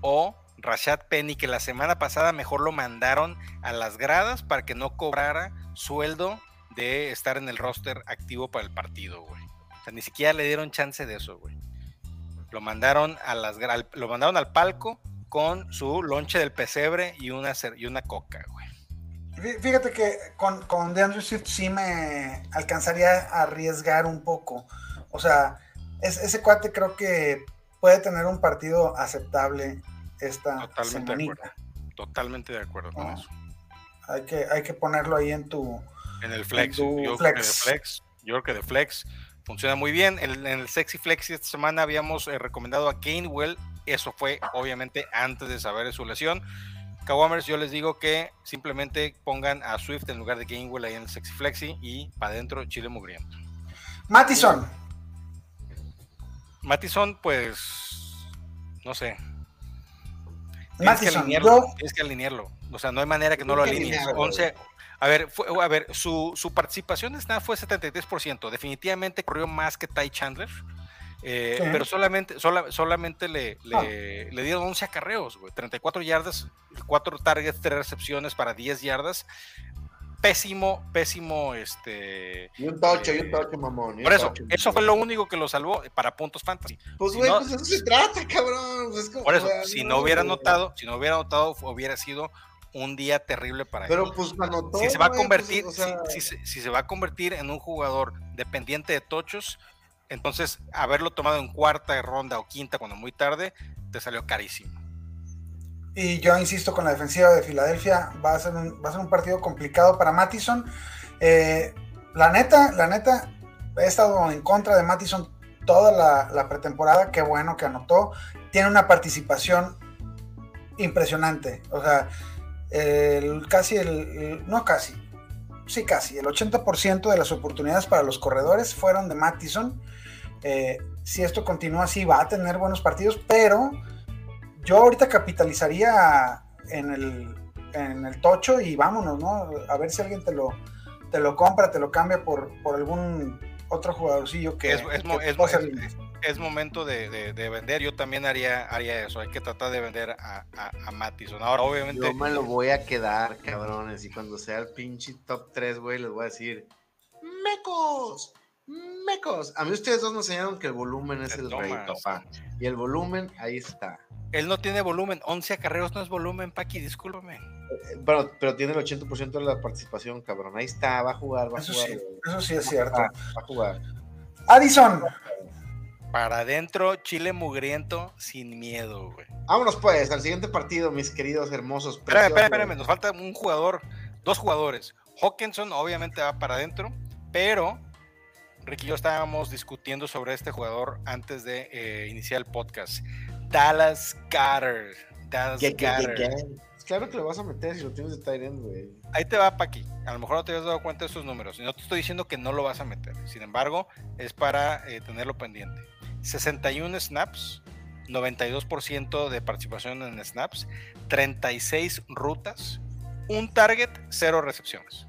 o Rashad Penny, que la semana pasada mejor lo mandaron a las gradas para que no cobrara sueldo de estar en el roster activo para el partido, güey. O sea, ni siquiera le dieron chance de eso, güey. Lo mandaron, a las, lo mandaron al palco con su lonche del pesebre y una, y una coca, güey. Fíjate que con, con DeAndre Swift sí me alcanzaría a arriesgar un poco. O sea, ese cuate creo que puede tener un partido aceptable esta Totalmente de acuerdo. Totalmente de acuerdo con eso. Hay que, hay que ponerlo ahí en tu... En el flex. yo Creo que de flex. Yo creo que de flex funciona muy bien. En, el Sexy Flex esta semana habíamos eh, recomendado a Gainwell. Eso fue obviamente antes de saber su lesión. Kawamers, yo les digo que simplemente pongan a Swift en lugar de Gainwell ahí en el Sexy Flexi y para adentro Chile Mugriento. Matison. Matison, pues, no sé. Tienes que, alinearlo, tienes que alinearlo. O sea, no hay manera que no lo alinees. 11, a ver, a ver su, su participación en snap fue 73%. Definitivamente corrió más que Ty Chandler. Eh, pero solamente, solamente le, ah. le, dieron 11 acarreos, güey. 34 yardas, 4 targets, 3 recepciones para 10 yardas. Pésimo, pésimo, este. Y un tocho, y un eh, tocho, mamón. Por eso, eso fue lo único que lo salvó para puntos fantasy. Pues, güey, pues eso se trata, cabrón. Pues por eso, si no, hubiera notado, si no hubiera notado, hubiera sido un día terrible para él. Pero pues anotó, si se va a pues, convertir, si, se va a convertir en un jugador dependiente de tochos, entonces haberlo tomado en cuarta ronda o quinta cuando muy tarde, te salió carísimo. Y yo insisto con la defensiva de Filadelfia, va a ser un, va a ser un partido complicado para Mattison. Eh, la neta, la neta, he estado en contra de Mattison toda la, la pretemporada, qué bueno que anotó. Tiene una participación impresionante. O sea, el, casi el, no casi, sí casi, el 80% de las oportunidades para los corredores fueron de Mattison. Eh, si esto continúa así, va a tener buenos partidos, pero yo ahorita capitalizaría en el, en el tocho y vámonos, ¿no? A ver si alguien te lo, te lo compra, te lo cambia por, por algún otro jugadorcillo que, es, es, es momento de, vender. Yo también haría, haría eso. Hay que tratar de vender a, a, Ahora, obviamente. Yo me lo voy a quedar, cabrones. Y cuando sea el pinche top 3, güey, les voy a decir: ¡Mecos! mecos. A mí ustedes dos me enseñaron que el volumen es Te el rey, papá. Y el volumen, ahí está. Él no tiene volumen. 11 acarreos no es volumen, Paqui, discúlpame. Eh, Pero, pero tiene el 80% de la participación, cabrón. Ahí está, va a jugar, va a Eso jugar. sí, eso sí es cierto. Va, va a jugar. Addison, Para adentro, Chile mugriento, sin miedo, güey. Vámonos pues al siguiente partido, mis queridos hermosos. Espérame, espérame, espérame. Nos falta un jugador, dos jugadores. Hawkinson obviamente va para adentro, pero Ricky y yo estábamos discutiendo sobre este jugador antes de eh, iniciar el podcast. Dallas Goddard. Dallas ¿Qué, qué, qué, Claro que lo vas a meter si lo tienes de tight end, güey. Ahí te va, Paqui. A lo mejor no te habías dado cuenta de estos números. Y no te estoy diciendo que no lo vas a meter. Sin embargo, es para eh, tenerlo pendiente. 61 snaps, 92% de participación en snaps, 36 rutas, un target, cero recepciones.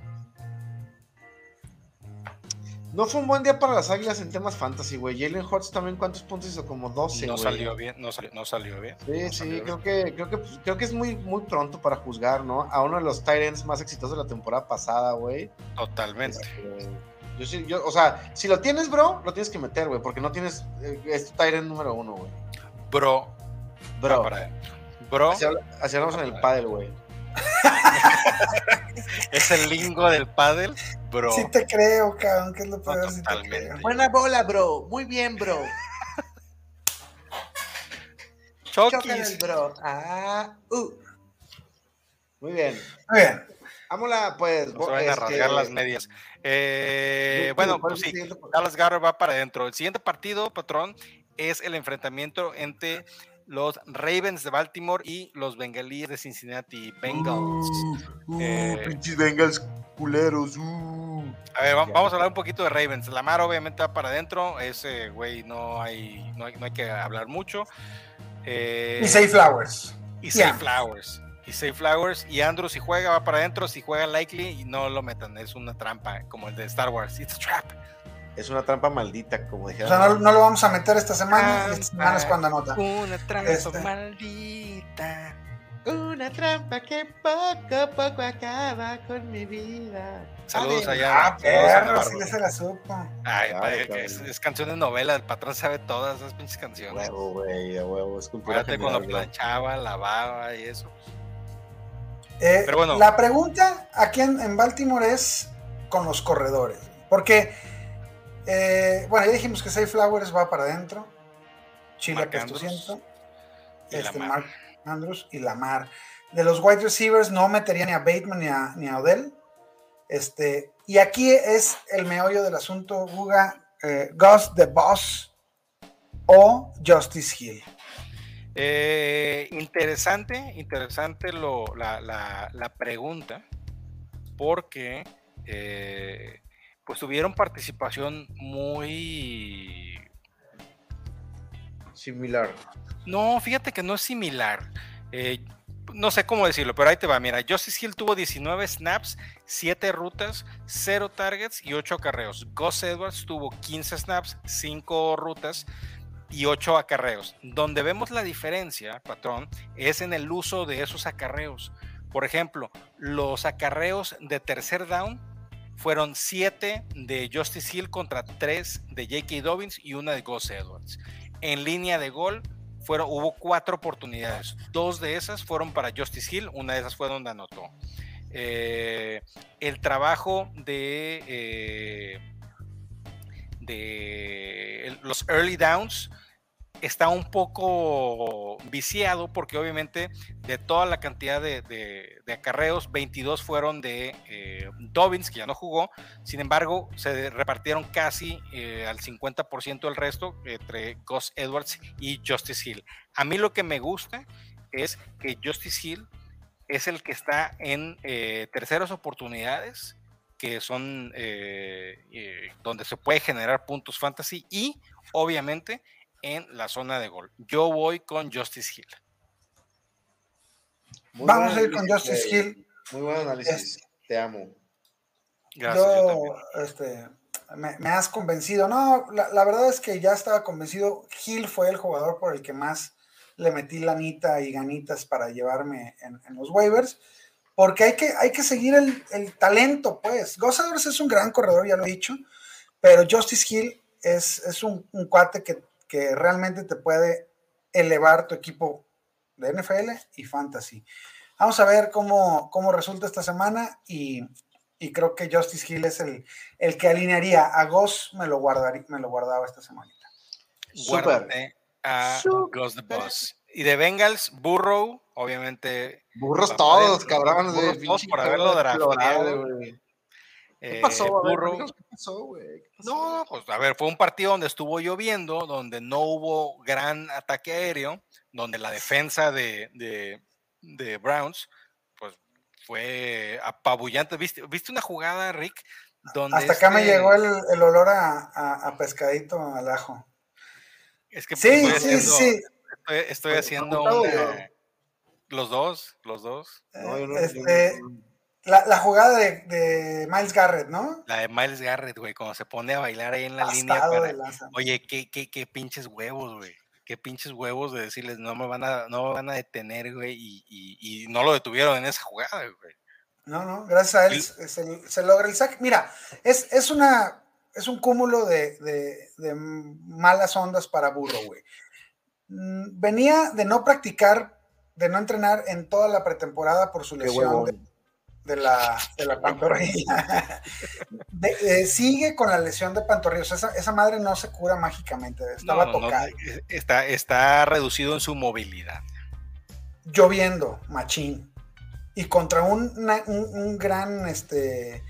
No fue un buen día para las águilas en temas fantasy, güey. Jalen Hurts también, ¿cuántos puntos hizo? Como 12, no güey. salió bien, no salió, no salió bien. Sí, no sí, creo bien. que, creo que pues, creo que es muy, muy pronto para juzgar, ¿no? A uno de los Tyrants más exitosos de la temporada pasada, güey. Totalmente. Este, yo sí, yo, o sea, si lo tienes, bro, lo tienes que meter, güey, porque no tienes, eh, es tu Tyrant número uno, güey. Bro, Bro, adentro. Bro, así, así hablamos en el pádel, güey. [LAUGHS] es el lingo del pádel, bro. sí te creo, cabrón, que es lo peor, sí te totalmente. creo. Buena bola, bro. Muy bien, bro. Chokis. bro. Ah, uh. Muy bien. Muy bien. Vámonos, pues. No se vayan a este, rasgar las medias. Eh, ¿cuál bueno, es pues sí? Dallas Goddard va para adentro. El siguiente partido, patrón, es el enfrentamiento entre los Ravens de Baltimore y los Bengalíes de Cincinnati Bengals. Uh, Eh, pinches Bengals culeros. uh. A ver, va- vamos a hablar un poquito de Ravens. Lamar obviamente va para adentro. Ese güey no hay, no hay, no hay que hablar mucho. Eh, Y Say Flowers. y Flowers. Y Say Flowers. Y Andrew si juega va para adentro. Si juega likely y no lo metan. Es una trampa como el de Star Wars. It's a trap. Es una trampa maldita, como O dijeron. sea, no, no lo vamos a meter esta semana y esta Trampa. semana es cuando anota. Una trampa Este. maldita. Una trampa que poco a poco acaba con mi vida. Saludos allá. Ah, perro, sí ya se la supo. Ay, Claro, padre, es, es canción de novela. El patrón sabe todas esas pinches canciones. Huevo, güey, huevo, es cultura Acuérdate cuando planchaba, lavaba y eso. Eh, Pero bueno. La pregunta aquí en, en Baltimore es con los corredores. Porque, eh, bueno, ya dijimos que Say Flowers va para adentro. Chile y Este, Lamar. Mark Andrews y Lamar. De los wide receivers no metería ni a Bateman ni a, ni a Odell. Este, y aquí es el meollo del asunto, Guga, eh, Gus the Boss o Justice Hill. Eh, interesante, interesante lo, la, la- la pregunta, porque eh, pues tuvieron participación muy... Similar. No, fíjate que no es similar. Eh, no sé cómo decirlo, pero ahí te va. Mira, Justice Hill tuvo 19 snaps, 7 rutas, 0 targets y 8 acarreos. Gus Edwards tuvo 15 snaps, 5 rutas y 8 acarreos. Donde vemos la diferencia, patrón, es en el uso de esos acarreos. Por ejemplo, los acarreos de tercer down fueron 7 de Justice Hill contra 3 de J.K. Dobbins y una de Gus Edwards. En línea de gol fueron, hubo cuatro oportunidades. Dos de esas fueron para Justice Hill, una de esas fue donde anotó. Eh, el trabajo de, eh, de los early downs está un poco viciado porque obviamente de toda la cantidad de, acarreos, 22 fueron de eh, Dobbins, que ya no jugó, sin embargo, se repartieron casi eh, al 50% el resto entre Gus Edwards y Justice Hill. A mí lo que me gusta es que Justice Hill es el que está en eh, terceras oportunidades, que son eh, donde se puede generar puntos fantasy y obviamente en la zona de gol. Yo voy con Justice Hill. Muy Vamos a ir con Justice güey. Hill. Muy buen análisis. Te amo. Gracias. yo este, me, me has convencido. No, la, la verdad es que ya estaba convencido. Hill fue el jugador por el que más le metí lanita y ganitas para llevarme en, en los waivers. Porque hay que, hay que seguir el, el talento, pues. Edwards es un gran corredor, ya lo he dicho. pero Justice Hill es, es un, un, cuate que, que realmente te puede elevar tu equipo de NFL y fantasy. Vamos a ver cómo, cómo resulta esta semana y, y, creo que Justice Hill es el, el que alinearía. A Goss me lo, guardaría, me lo guardaba esta semanita. Guárdate a Goss the Boss. Y de Bengals, Burrow, obviamente. Burros todos, cabrón. Burros todos por haberlo drafteado. ¿Qué pasó, eh. ¿Qué pasó, güey? No, pues a ver, fue un partido donde estuvo lloviendo, donde no hubo gran ataque aéreo, donde la defensa de, de, de Browns, pues fue apabullante. ¿Viste, ¿Viste una jugada, Rick? Donde Hasta acá me este llegó el, el olor a, a, a pescadito al ajo. Es que Sí, estoy sí, haciendo, sí. Estoy, estoy Pues, haciendo ¿computado una- o no? Los dos, los dos. No, no- Este, no- La, la jugada de, de Miles Garrett, ¿no? La de Miles Garrett, güey, cuando se pone a bailar ahí en la línea. Pasado para- de lanza. Oye, qué, qué, qué pinches huevos, güey. Qué pinches huevos de decirles, no me van a, no me van a detener, güey. Y, y- y no lo detuvieron en esa jugada, güey. No, no, gracias a él Y- se, logra el saque. Mira, es, es una es un cúmulo de, de- de malas ondas para Burro, güey. Mm, Venía de no practicar, de no entrenar en toda la pretemporada por su lesión de, de la, de la pantorrilla. De- de- sigue con la lesión de pantorrilla. O sea, esa, esa madre no se cura mágicamente. Estaba No, tocada. eh, está, está reducido en su movilidad. lloviendo, machín. Y contra un, una- un, un gran este,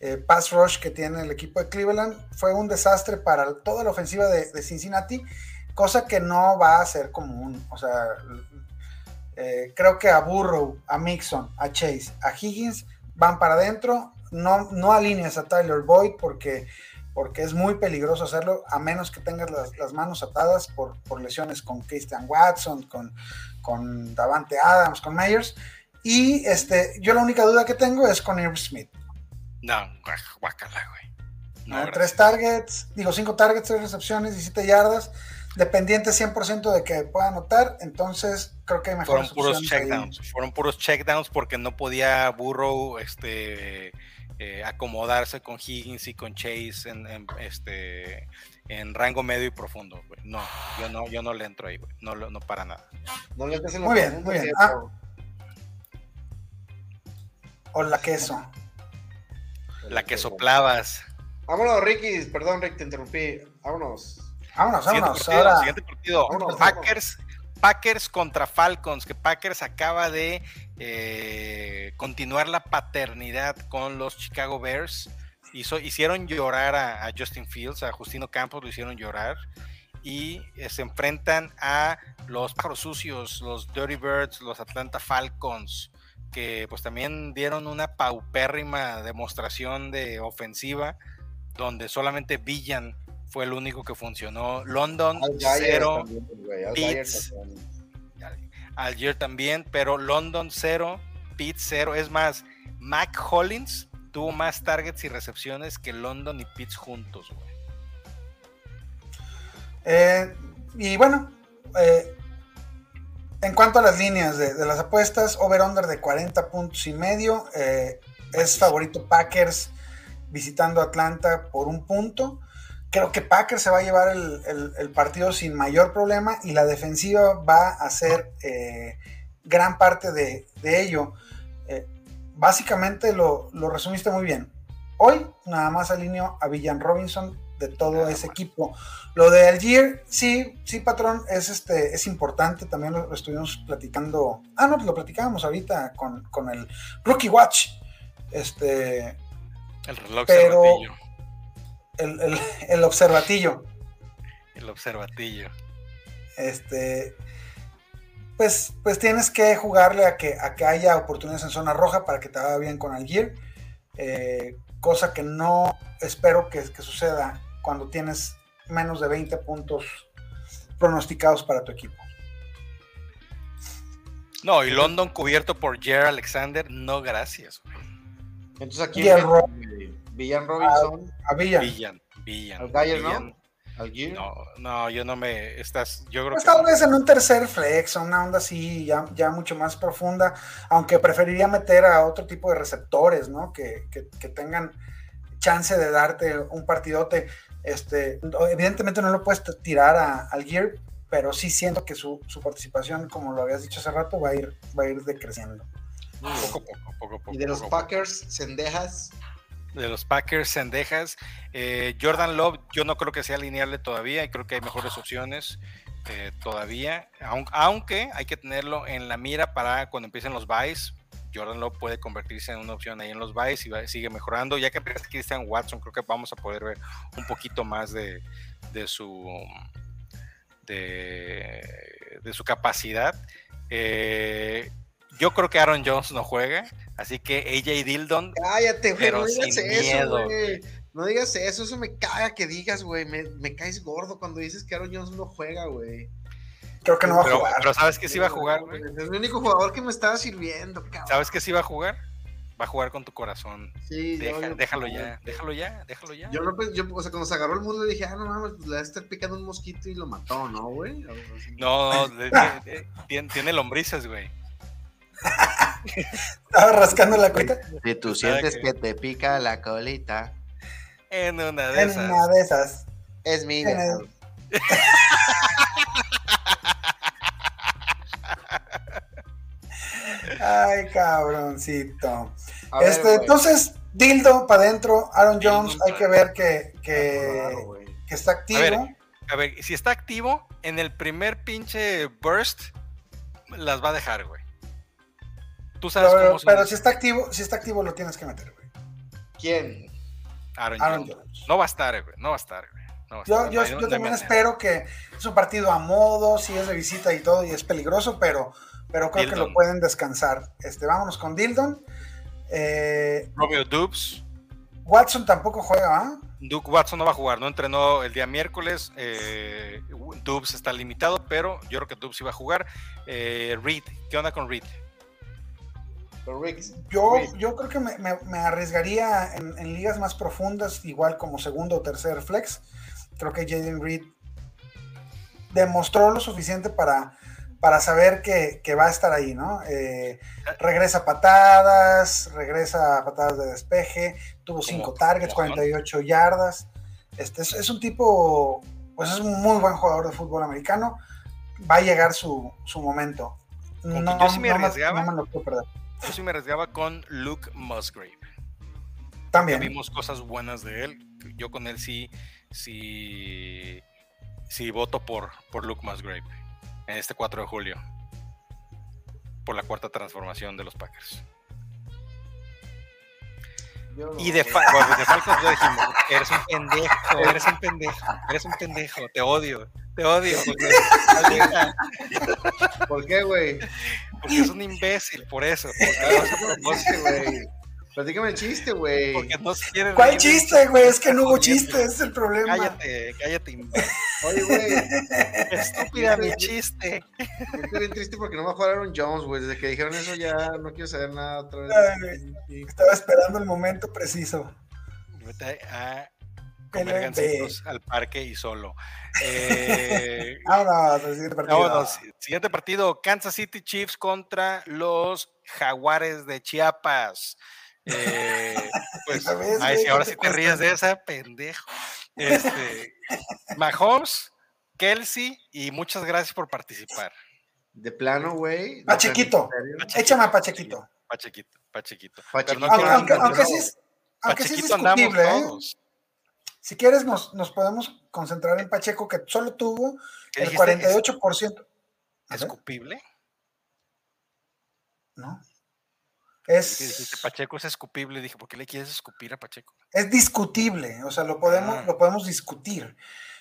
eh, pass rush que tiene el equipo de Cleveland, fue un desastre para toda la ofensiva de, de Cincinnati, cosa que no va a ser común. O sea, eh, creo que a Burrow, a Mixon, a Chase, a Higgins van para adentro. No, no alineas a Tyler Boyd porque, porque es muy peligroso hacerlo, a menos que tengas las, las manos atadas por, por lesiones con Christian Watson, con, con Davante Adams, con Myers. Y este, yo la única duda que tengo es con Irv Smith. No, guácala, güey. No, ¿no? tres targets, digo, cinco targets, tres recepciones, 17 yardas, dependiente 100% de que pueda anotar. Entonces, creo que hay mejores Fueron puros checkdowns. Fueron puros checkdowns porque no podía Burrow este, eh, acomodarse con Higgins y con Chase en, en, este, en rango medio y profundo. güey. No, yo no, yo no le entro ahí, güey. No, no para nada. No le Muy bien, muy bien. ¿cierto? O la queso. La que soplabas. Vámonos, Ricky. Perdón, Rick, te interrumpí. Vámonos. Vámonos, Siguiente vámonos. partido, Ahora, siguiente partido. Vámonos, Packers, Packers contra Falcons, que Packers acaba de eh, continuar la paternidad con los Chicago Bears. Hizo, hicieron llorar a, Justin Fields, a Justino Campos lo hicieron llorar. Y eh, se enfrentan a los pájaros sucios, los Dirty Birds, los Atlanta Falcons, que pues también dieron una paupérrima demostración de ofensiva, donde solamente Villan fue el único que funcionó. London cero, Beats. también. ayer también, pero London cero, Pitt cero. Es más, Mac Hollins tuvo más targets y recepciones que London y Pitts juntos. güey. eh, y bueno, eh, en cuanto a las líneas de, de las apuestas, over-under de 40 puntos y medio. eh, es favorito Packers visitando Atlanta por un punto. Creo que Packers se va a llevar el, el- el partido sin mayor problema y la defensiva va a ser eh, gran parte de, de ello. Eh, básicamente lo, lo resumiste muy bien. Hoy nada más alineo a Villan Robinson de todo ese equipo. Lo de Algier, sí, sí, patrón, es este, es importante. También lo, lo estuvimos platicando. Ah, no, lo platicábamos ahorita con, con el Rookie Watch. Este, El reloj Pero-. El, el, el observatillo. El observatillo. Este, pues, pues tienes que jugarle a que, a que haya oportunidades en zona roja para que te vaya bien con Algier. eh, cosa que no espero que, que suceda cuando tienes menos de 20 puntos pronosticados para tu equipo. No, y London cubierto por Jer Alexander, no gracias. güey. Entonces aquí Y el Villan Robinson, A Villa. Villan, Villan. Al Gayer, ¿no? Villan. al Gear. No, no, yo no me. Estás, yo creo Pues que. tal vez en un tercer flex, o una onda así, ya, ya mucho más profunda, aunque preferiría meter a otro tipo de receptores, ¿no? Que, que- que tengan, chance de darte un partidote. Este, evidentemente no lo puedes tirar al Gear, pero sí siento que su, participación, como lo habías dicho hace rato, va a ir, va a ir decreciendo. Poco poco, poco poco. Y de los Packers, Sendejas. De los Packers, Sendejas. Eh, Jordan Love, yo no creo que sea lineal todavía y creo que hay mejores opciones eh, todavía. Aunque, hay que tenerlo en la mira para cuando empiecen los buys. Jordan Love puede convertirse en una opción ahí en los buys y sigue mejorando. Ya que empieza Christian Watson, creo que vamos a poder ver un poquito más de, de su de, su capacidad. Eh, yo creo que Aaron Jones no juega, así que AJ Dildon. Cállate, güey, no digas eso, güey. No digas eso, eso me caga que digas, güey. Me, caes gordo cuando dices que Aaron Jones no juega, güey. Creo que no va a jugar. Pero sabes que sí va a jugar, güey. Es el único jugador que me estaba sirviendo, cabrón. ¿Sabes que sí va a jugar? va a jugar con tu corazón. Sí, déjalo ya, déjalo ya, déjalo ya. Yo, no, yo, o sea, cuando se agarró el muslo dije, ah, no mames, pues le va a estar picando un mosquito y lo mató, ¿no, güey? No, [LAUGHS] tiene, lombrices, güey. [LAUGHS] Estaba rascando la colita. Si tú sientes que te pica la colita. En una de esas. En una de esas. Es mi. Ay, cabroncito. este, entonces, Dildo para adentro, Aaron Jones, hay que ver que, que, está activo. A ver, si está activo, en el primer pinche burst, las va a dejar, güey. Tú sabes pero, cómo Pero si está activo, si está activo, lo tienes que meter, güey. ¿Quién? Aaron, Jones. No va a estar, güey. No va a estar, güey. yo, yo, yo también espero que es un partido a modo, si es de visita y todo, y es peligroso, pero pero creo que lo pueden descansar. Este, vámonos con Dildon. Eh, Romeo Dubs. Watson tampoco juega, ¿ah? Duke Watson no va a jugar, no entrenó el día miércoles. Eh, Dubs está limitado, pero yo creo que Dubs iba a jugar. Eh, Reed, ¿qué onda con Reed? Yo, yo creo que me, arriesgaría en, en, ligas más profundas, igual como segundo o tercer flex. Creo que Jaden Reed demostró lo suficiente para para saber que, va a estar ahí, ¿no? Eh, regresa patadas, regresa patadas de despeje, tuvo cinco targets, 48 yardas. Este es, un tipo, pues es un muy buen jugador de fútbol americano. Va a llegar su, momento. No, yo sí me arriesgaba. No me lo puedo perder. Yo sí me arriesgaba con Luke Musgrave. También. vimos cosas buenas de él. Yo con él sí, sí, sí voto por, por Luke Musgrave en este 4 de julio por la cuarta transformación de los Packers. Y [LAUGHS] de, Falcons ya dijimos, eres un pendejo, eres un pendejo, eres un pendejo, te odio, te odio. ¿Por qué, güey? Porque es un imbécil, por eso. Porque güey. Platícame el chiste, güey. ¿Cuál chiste, güey? Es que no hubo chiste, ese es el problema. Cállate, cállate. Oye, güey. Estúpida mi chiste. Estoy bien triste porque no me jugaron Jones, güey. Desde que dijeron eso ya no quiero saber nada otra vez. estaba esperando el momento preciso. A comer [LAUGHS] al parque y solo. Eh, [LAUGHS] vámonos, siguiente partido. Vámonos, siguiente partido, Kansas City Chiefs contra los Jaguares de Chiapas. Eh, [LAUGHS] pues, ahora sí te rías de esa, pendejo. Este, Mahomes, Kelsey, y muchas gracias por participar. De plano, güey. Pachequito. Échame a Pachequito. Pachequito, Pachequito. aunque, sí es, aunque sí es discutible, ¿eh? Si quieres, nos, nos, podemos concentrar en Pacheco, que solo tuvo el 48%. ¿Escupible? ¿No? Es, Pacheco es escupible. Dije, ¿por qué le quieres escupir a Pacheco? Es discutible, o sea, lo podemos, ah. lo podemos discutir.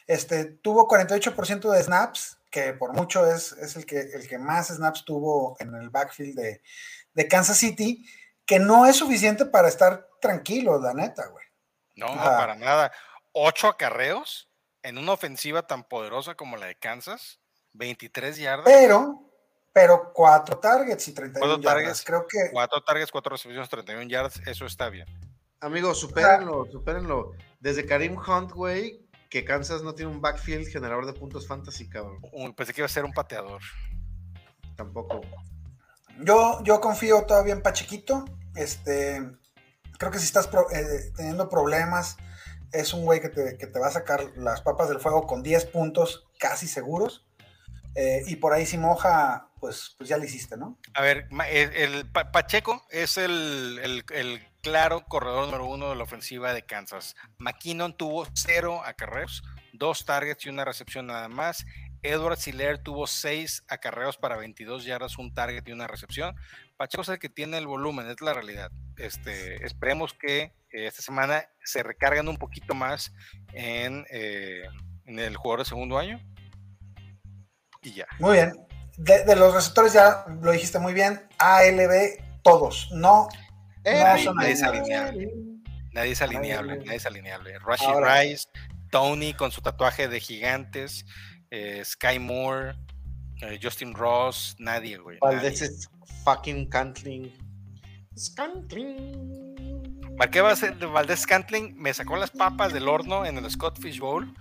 Este, tuvo 48% de snaps, que por mucho es, es el, que, el que más snaps tuvo en el backfield de, de Kansas City, que no es suficiente para estar tranquilo, la neta, güey. No, para nada. Ocho acarreos en una ofensiva tan poderosa como la de Kansas, 23 yardas. Pero, pero cuatro targets y 31 yardas. Creo que. Cuatro targets, cuatro recepciones, 31 yardas, eso está bien. Amigos, supérenlo, supérenlo. Desde Karim Hunt, güey, que Kansas no tiene un backfield generador de puntos fantasy, cabrón. pensé que iba a ser un pateador. Tampoco. Yo, yo confío todavía en Pachequito. Este, Creo que si estás eh, teniendo problemas, es un güey que te, que te, va a sacar las papas del fuego con 10 puntos casi seguros. Eh, y por ahí si moja, pues, pues ya lo hiciste, ¿no? A ver, el, Pacheco es el, el, claro corredor número uno de la ofensiva de Kansas. McKinnon tuvo cero acarreos, dos targets y una recepción nada más. Edward Siller tuvo seis acarreos para 22 yardas, un target y una recepción. Pacheco es el que tiene el volumen, es la realidad. Este, esperemos que esta semana se recarguen un poquito más en, eh, en, el jugador de segundo año. Y ya. Muy bien. De, los receptores ya lo dijiste muy bien. ALB, todos. No, nadie es alineable. Nadie es alineable. Nadie es alineable. Rashi Rice, Tony con su tatuaje de gigantes. Eh, Sky Moore, eh, Justin Ross, nadie, güey. Valdez es fucking Cantling. Scantling. Marqué Valdez Scantling, me sacó las papas del horno en el Scott Fish Bowl,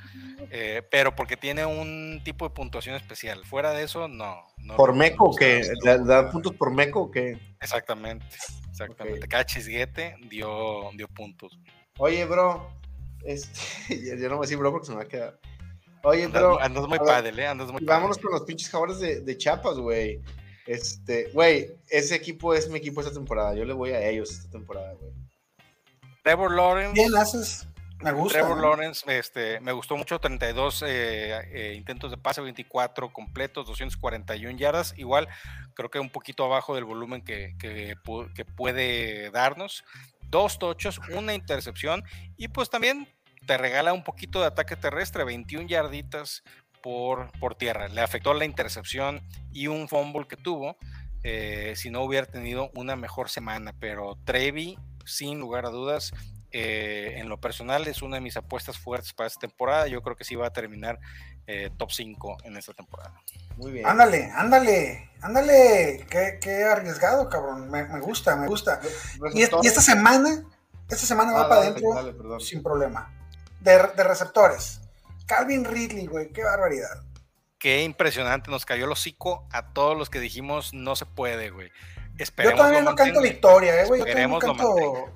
eh, pero porque tiene un tipo de puntuación especial. Fuera de eso, no. ¿Por Meco o qué? ¿Da, puntos por Meco o qué? Exactamente, exactamente. Cada chisguete dio, dio puntos. Oye, bro, este, [LAUGHS] yo no voy a decir bro porque se me va a quedar. Oye, pero. Andas muy padre, ¿eh? Andas muy Vámonos con los pinches jugadores de, de Chiapas, güey. Este, güey, ese equipo es mi equipo esta temporada. Yo le voy a ellos esta temporada, güey. Trevor Lawrence. Bien haces. Me gusta. Trevor Lawrence, este, me gustó mucho, 32 eh, eh, intentos de pase, 24 completos, 241 yardas. Igual, creo que un poquito abajo del volumen que, que, que puede darnos. Dos tochos, una intercepción y pues también te regala un poquito de ataque terrestre, 21 yarditas por, por tierra. Le afectó la intercepción y un fumble que tuvo. Eh, si no hubiera tenido una mejor semana, pero Trevi, sin lugar a dudas, eh, en lo personal es una de mis apuestas fuertes para esta temporada. Yo creo que sí va a terminar eh, top 5 en esta temporada. Muy bien. Ándale, ándale, ándale. Qué, arriesgado, cabrón. Me, gusta, me gusta. Y, esta semana, esta semana va ah, para adentro sin problema de, receptores. Calvin Ridley, güey, qué barbaridad. Qué impresionante, nos cayó el hocico a todos los que dijimos no se puede, güey. Esperemos Yo también no canto victoria, eh, güey. Yo canto... lo mantenga.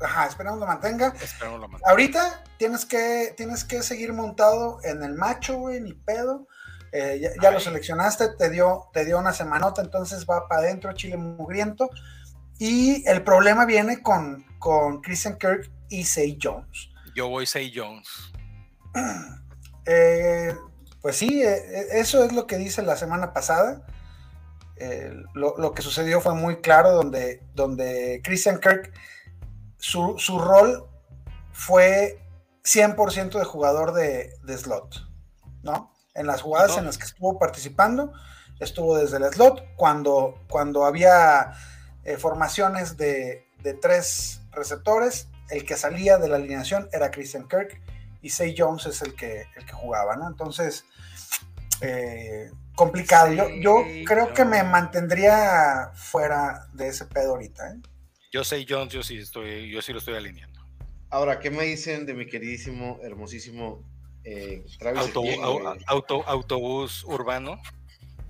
Ajá, esperemos lo mantenga. Esperemos lo mantenga. Ahorita tienes que, tienes que seguir montado en el macho, güey, ni pedo. Eh, ya, lo seleccionaste, te dio, te dio una semanota, entonces va para adentro, Chile mugriento. Y el problema viene con, con Christian Kirk y Say Jones. Yo voy Say Jones. [CLEARS THROAT] Eh, pues sí, eh, eh, eso es lo que dice la semana pasada. lo, que sucedió fue muy claro, donde, donde Christian Kirk, su, rol fue 100% de jugador de, slot, ¿no? En las jugadas en las que estuvo participando, estuvo desde el slot, cuando, cuando había formaciones de, de tres receptores, el que salía de la alineación era Christian Kirk y Say Jones es el que, el que jugaba, ¿no? Entonces, eh, complicado. yo, yo creo que me mantendría fuera de ese pedo ahorita, ¿eh? Yo Say Jones, yo sí estoy, yo sí lo estoy alineando. Ahora, ¿qué me dicen de mi queridísimo, hermosísimo eh, Travis auto, autobús urbano?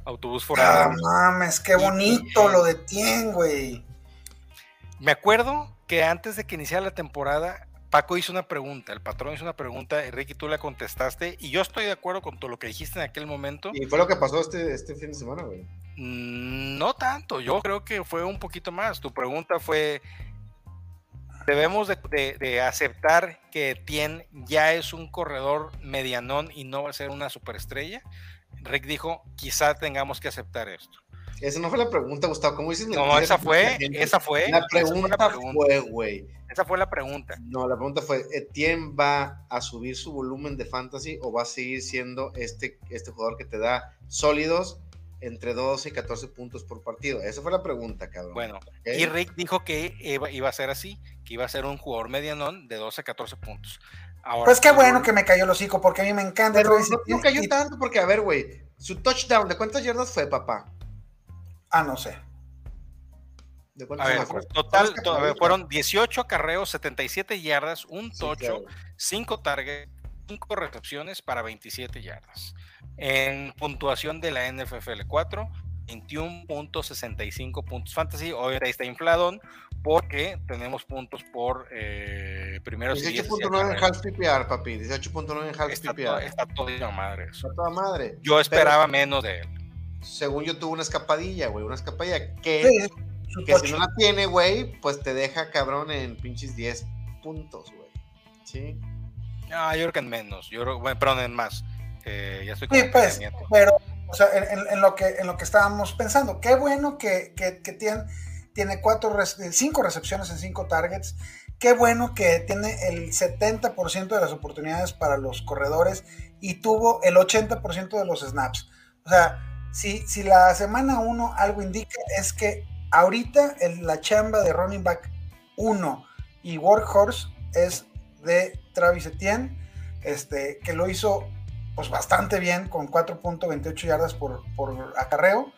Autobús foráneo. Ah, mames, qué bonito lo de Tien, güey. Me acuerdo que antes de que iniciara la temporada, Paco hizo una pregunta, el patrón hizo una pregunta, y Ricky, tú la contestaste, y yo estoy de acuerdo con todo lo que dijiste en aquel momento. ¿Y fue lo que pasó este, este fin de semana, güey? Mm, no tanto, yo creo que fue un poquito más. Tu pregunta fue, debemos de, aceptar que Tien ya es un corredor medianón y no va a ser una superestrella. Rick dijo, quizá tengamos que aceptar esto. Esa no fue la pregunta, Gustavo. ¿Cómo dices? No, esa fue, esa fue. La pregunta fue, güey. Esa fue la pregunta. No, la pregunta fue, ¿Etienne va a subir su volumen de fantasy o va a seguir siendo este, este jugador que te da sólidos entre 12 y 14 puntos por partido? Esa fue la pregunta, cabrón. Bueno, y Rick dijo que iba, a ser así, que iba a ser un jugador medianón de 12 a 14 puntos. Ahora, pues qué bueno que me cayó el hocico, porque a mí me encanta. Pero no, cayó tanto, porque a ver, güey, su touchdown, ¿de cuántas yardas fue, papá? Ah, no sé. a ver, total, fueron 18 carreos, 77 yardas, un tocho, 5 targets, 5 recepciones para 27 yardas. En puntuación de la NFL 4, 21.65 puntos fantasy. Hoy está inflado porque tenemos puntos por eh, primeros 18.9 en half PPR, papi. 18.9 en half está PPR. está toda madre. Eso. Está toda madre. Yo esperaba menos de él. Según yo tuve una escapadilla, güey. Una escapadilla que, Sí, que si no la tiene, güey, pues te deja cabrón en pinches 10 puntos, güey. Sí. Ah, yo creo que en menos. Yo creo, bueno, perdón, en más. Eh, ya estoy con Sí, pues, pero, o sea, en, en- en lo, que, en lo que estábamos pensando, qué bueno que, que, que tiene, tiene cuatro, eh, cinco recepciones en cinco targets, qué bueno que tiene el 70% de las oportunidades para los corredores y tuvo el 80% de los snaps. O sea, si, si la semana 1 algo indica es que ahorita el- la chamba de running back 1 y workhorse es de Travis Etienne, este, que lo hizo pues bastante bien con 4.28 yardas por, por acarreo,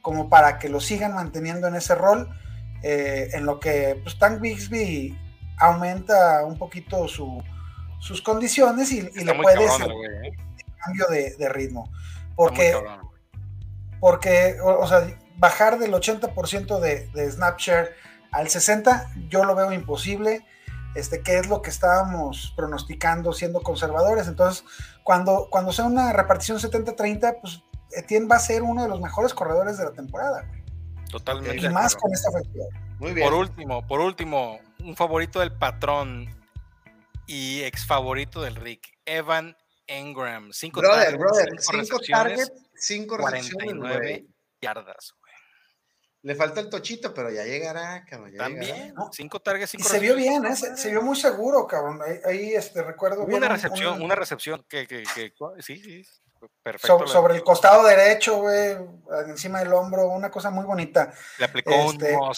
como para que lo sigan manteniendo en ese rol, eh, en lo que pues, Tank Bixby aumenta un poquito su- sus condiciones y, y le puede cabrón hacer el güey, ¿eh? cambio de, de ritmo. Porque. Porque, o, o sea, bajar del 80% de, de Snapshare al 60%, yo lo veo imposible, este, que es lo que estábamos pronosticando siendo conservadores. Entonces, cuando, cuando sea una repartición 70-30, pues Etienne va a ser uno de los mejores corredores de la temporada, güey. Totalmente. y más con esta ofensiva. Muy bien. Por último, por último, un favorito del patrón y ex favorito del Rick, Evan Engram. Cinco brother, targets, brother. cinco 5 recepciones, targets, 5 recepciones, 49 güey. yardas, güey. Le falta el tochito, pero ya llegará, cabrón. ya También, llegará. ¿no? cinco targets, Y cinco se vio bien, ¿eh? se, se vio muy seguro, cabrón. Ahí, ahí, este, recuerdo Hubo bien una un- recepción, un- una recepción que, que, que- sí, sí, perfecto. sobre, el costado derecho, güey, encima del hombro, una cosa muy bonita. Le aplicó este- un.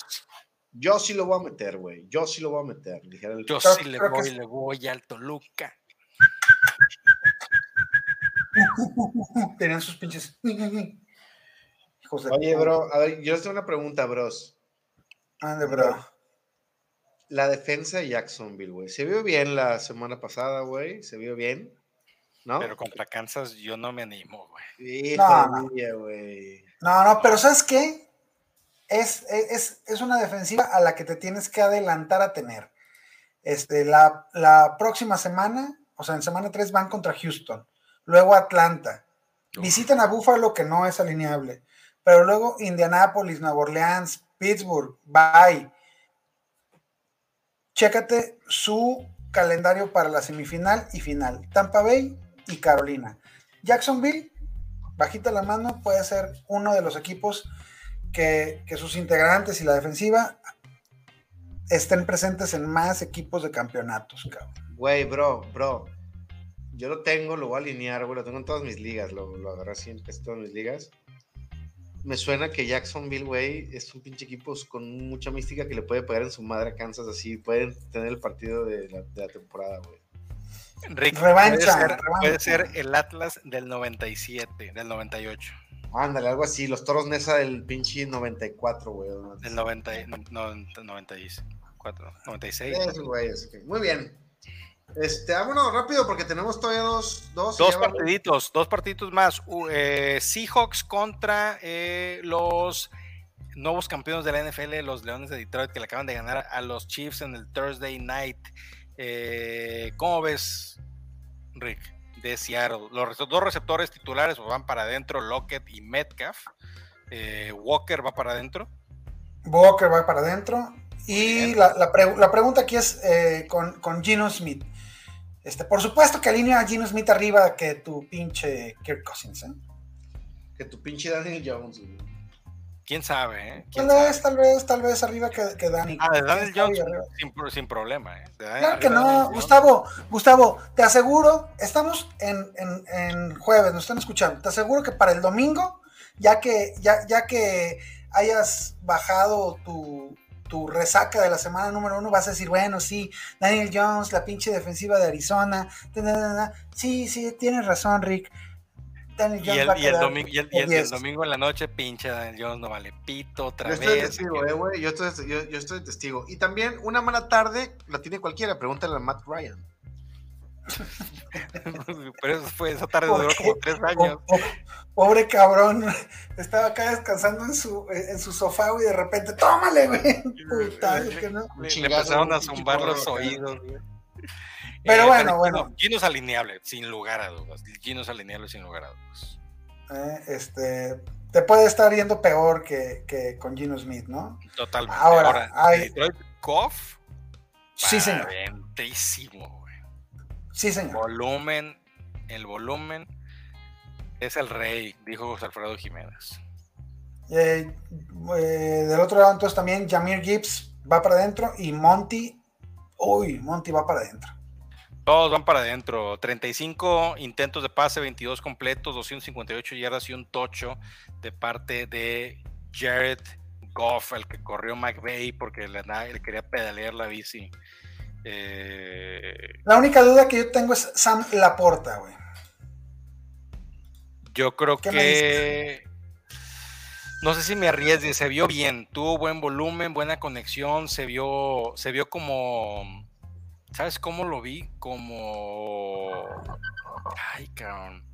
Yo sí lo voy a meter, güey. Yo sí lo voy a meter. Dijera el... Yo sí le que voy, le voy al Toluca. [LAUGHS] Tenían sus pinches. Hijos de Oye, bro, a ver, yo les tengo una pregunta, bros. Ande, bro. La defensa de Jacksonville, güey. Se vio bien la semana pasada, güey. Se vio bien. ¿No? Pero contra Kansas yo no me animo, güey. No, no. No, no, pero ¿sabes qué? Es, es, es una defensiva a la que te tienes que adelantar a tener. Este, la, la próxima semana, o sea, en semana 3 van contra Houston, luego Atlanta. Uf. Visitan a Buffalo, que no es alineable, pero luego Indianapolis, Nueva Orleans, Pittsburgh, bye. Chécate su calendario para la semifinal y final. Tampa Bay y Carolina. Jacksonville, bajita la mano, puede ser uno de los equipos que, que sus integrantes y la defensiva estén presentes en más equipos de campeonatos, cabrón. Güey, bro, bro. Yo lo tengo, lo voy a alinear, güey. Lo tengo en todas mis ligas. Lo, lo agarré así en todas mis ligas. Me suena que Jacksonville, güey, es un pinche equipo con mucha mística que le puede pegar en su madre a Kansas así. Pueden tener el partido de la, de la temporada, güey. Rick, Revancha, puede ser, revancha. puede ser el Atlas del 97, del 98, Ándale, algo así. Los toros Nesa del pinche 94, güey. del 90, y- no, no, 94, 96. Esos güeyes, ok. Muy bien. Este, vámonos rápido porque tenemos todavía dos. Dos, Dos partiditos, dos partiditos más. Eh, Seahawks contra eh, los nuevos campeones de la NFL, los Leones de Detroit, que le acaban de ganar a los Chiefs en el Thursday Night. Eh, ¿Cómo ves, Rick, de Seattle? Los dos receptores titulares van para adentro, Lockett y Metcalf. Eh, Walker va para adentro. Walker va para adentro. Y la, la pre- la pregunta aquí es eh, con, con Gino Smith. Este, por supuesto que alinea a Gino Smith arriba que tu pinche Kirk Cousins. ¿eh? Que tu pinche Daniel Jones, güey. ¿Quién sabe? eh? ¿Quién Tal sabe? vez, tal vez, tal vez arriba que, que Dani. Ah, de Daniel ¿Quién sabe Jones sin, sin problema. eh. Claro que no. Gustavo, Gustavo, te aseguro, estamos en, en- en jueves, nos están escuchando, te aseguro que para el domingo, ya que, ya, ya que hayas bajado tu, tu resaca de la semana número uno, vas a decir, bueno, sí, Daniel Jones, la pinche defensiva de Arizona, ta, ta. sí, sí, tienes razón, Rick. Daniel Y Jones el, va a y el domingo, y el- y el- y el 10. domingo en la noche, pinche Daniel Jones no vale pito otra Yo estoy de vez. testigo, eh, güey. Yo estoy, yo, yo estoy de testigo. Y también una mala tarde la tiene cualquiera. Pregúntale a Matt Ryan. [LAUGHS] Pero eso fue, esa tarde duró como tres años. pobre cabrón, estaba acá descansando en su, en su sofá, y de repente, tómale, güey. [LAUGHS] Puta, que no. Le, empezaron a zumbar los oídos, güey. Pero eh, bueno, bueno. Gino es alineable, sin lugar a dudas. Gino es alineable, sin lugar a dudas. Eh, este, te puede estar yendo peor que, que con Gino Smith, ¿no? Totalmente. Ahora, Ahora hay... Detroit Goff, sí, señor. Sí, señor. Volumen, el volumen es el rey, dijo José Alfredo Jiménez. Eh, del otro lado, entonces también Jamir Gibbs va para adentro y Monty, uy, Monty va para adentro. Todos van para adentro. 35 intentos de pase, 22 completos, 258 yardas y un tocho de parte de Jared Goff, el que corrió McVeigh porque le, quería pedalear la bici. Eh, la única duda que yo tengo es Sam Laporta, güey. Yo creo que. No sé si me arriesgue, se vio bien, tuvo buen volumen, buena conexión, se vio, se vio como ¿Sabes cómo lo vi? Como. Ay, cabrón.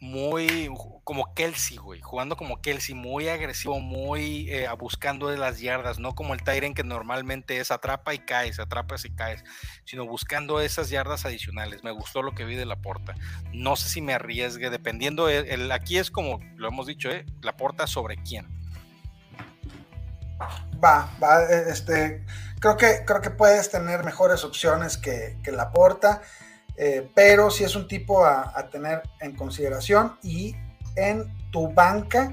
Muy. Como Kelsey, güey. Jugando como Kelsey, muy agresivo, muy eh, buscando de las yardas. No como el Tyren que normalmente es atrapa y caes, atrapa y caes. Sino buscando esas yardas adicionales. Me gustó lo que vi de la porta. No sé si me arriesgue, dependiendo. El, aquí es como lo hemos dicho, ¿eh? La porta sobre quién. Va, va, e, este creo que, creo que puedes tener mejores opciones que, que la porta, eh, pero si es un tipo a, tener en consideración y en tu banca,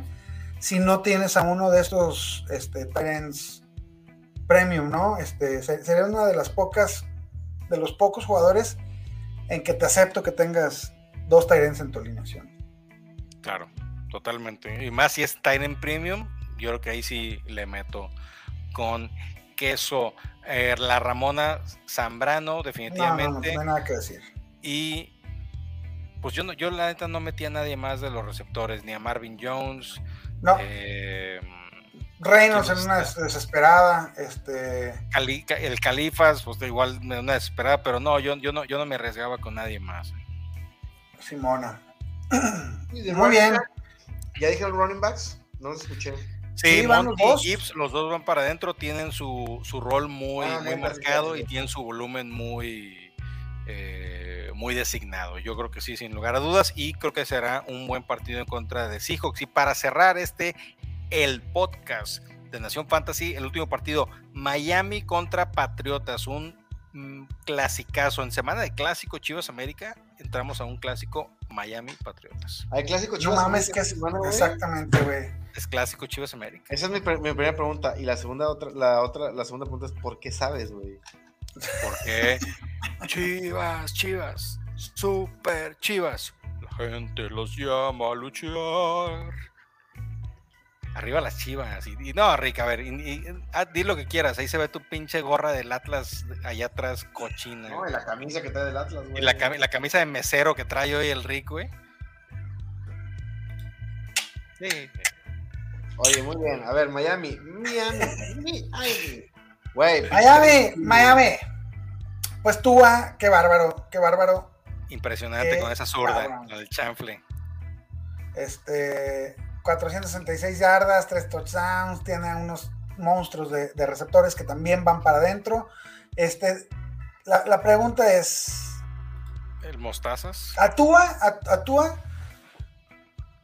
si no tienes a uno de estos este, premium, ¿no? Este, sería una de las pocas, de los pocos jugadores en que te acepto que tengas dos Tyrants en tu alineación. Claro, totalmente. Y más si es Tyrant Premium, yo creo que ahí sí le meto con queso, eh, la Ramona Zambrano, definitivamente. No, no, nada que decir. Y pues yo no, yo la neta no metí a nadie más de los receptores, ni a Marvin Jones. No. Eh, Reynolds en una desesperada, este. el Califas, pues igual una desesperada, pero no, yo, yo no, yo no me arriesgaba con nadie más. Simona. [CLEARS THROAT] Muy bien. ¿Ya dije los running backs? No los escuché. Sí, Monty y Gibbs, los dos van para adentro, tienen su, rol muy, ah, muy marcado y tienen su volumen muy, eh, muy designado. Yo creo que sí, sin lugar a dudas, y creo que será un buen partido en contra de Seahawks. Y para cerrar este, el podcast de Nación Fantasy, el último partido, Miami contra Patriotas, un mm, clasicazo. En semana de clásico Chivas América, entramos a un clásico Miami Patriotas. Hay clásico Chivas no mames, que es, exactamente, güey. Es clásico Chivas América. Esa es mi, primera pregunta. Y la segunda, otra, la otra, la segunda pregunta es ¿por qué sabes, güey? Porque Chivas, Chivas, super Chivas. La gente los llama a luchar. Arriba las chivas. Y, no, Rick, a ver, ah, di lo que quieras. Ahí se ve tu pinche gorra del Atlas allá atrás, cochina. No, y la camisa que trae del Atlas, güey. Y la, la, camisa de mesero que trae hoy el Rick, güey. Sí. Oye, muy bien. A ver, Miami. Miami. Miami. Güey. Miami. Miami. Pues tú, qué bárbaro, qué bárbaro. Impresionante con esa zurda, el chanfle. Este, 466 yardas, 3 touchdowns, tiene unos monstruos de, receptores que también van para adentro. Este, la, pregunta es. ¿El Mostazas? ¿Actúa? ¿Actúa?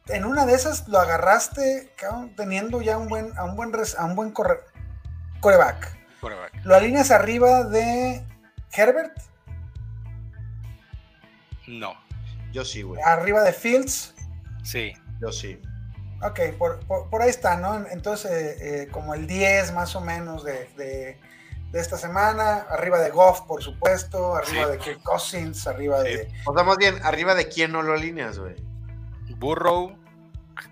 en una de esas lo agarraste teniendo ya un buen, a un buen, a un buen coreback. ¿Lo alineas arriba de Herbert? No. Yo sí, güey. ¿Arriba de Fields? Sí. Yo sí. Ok, por, ahí está, ¿no? Entonces, eh, como el 10 más o menos de, esta semana, arriba de Goff, por supuesto, arriba de Kirk Cousins, arriba de... O sea, más bien, arriba de quién no lo alineas, güey. Burrow,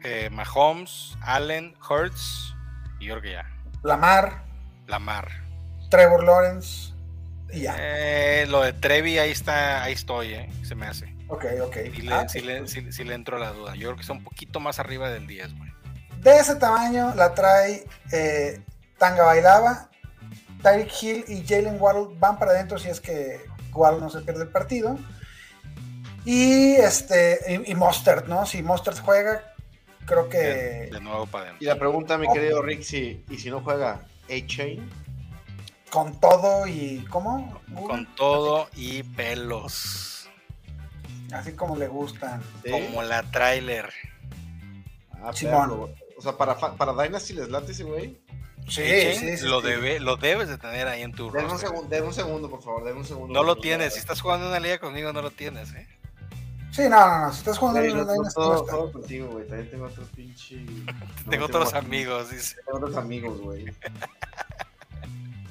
eh, Mahomes, Allen, Hurts y yo creo que ya. Lamar. Lamar. Trevor Lawrence. Y ya. Eh, lo de Trevi, ahí está, ahí estoy, eh, se me hace. Ok, ok. Si le, ah, si le, entro a la duda. Yo creo que está un poquito más arriba del 10, güey. De ese tamaño la trae Tanga Bailaba. Tyreek Hill y Jalen Waddle van para adentro si es que igual no se pierde el partido. Y este, y, Mostert, ¿no? Si Mostert juega, creo que. De, nuevo para adentro. Y la pregunta, mi querido Rick, si, y si no juega A-Chain. Con todo y. ¿Cómo? Con todo y pelos. Así como le gustan. Como la trailer. Ah, Simón. O sea, para, para Dynasty les late ese güey. Sí, sí, sí, lo, Debe, lo debes de tener ahí en tu denme un, segundo, un segundo, por favor, denme un segundo. No lo tienes, si estás jugando una liga conmigo no lo tienes, ¿eh? Sí, no, no, no, si estás jugando en una liga todo, todo contigo, güey, también tengo otros pinche... tengo otros amigos, dice. Tengo otros amigos, güey.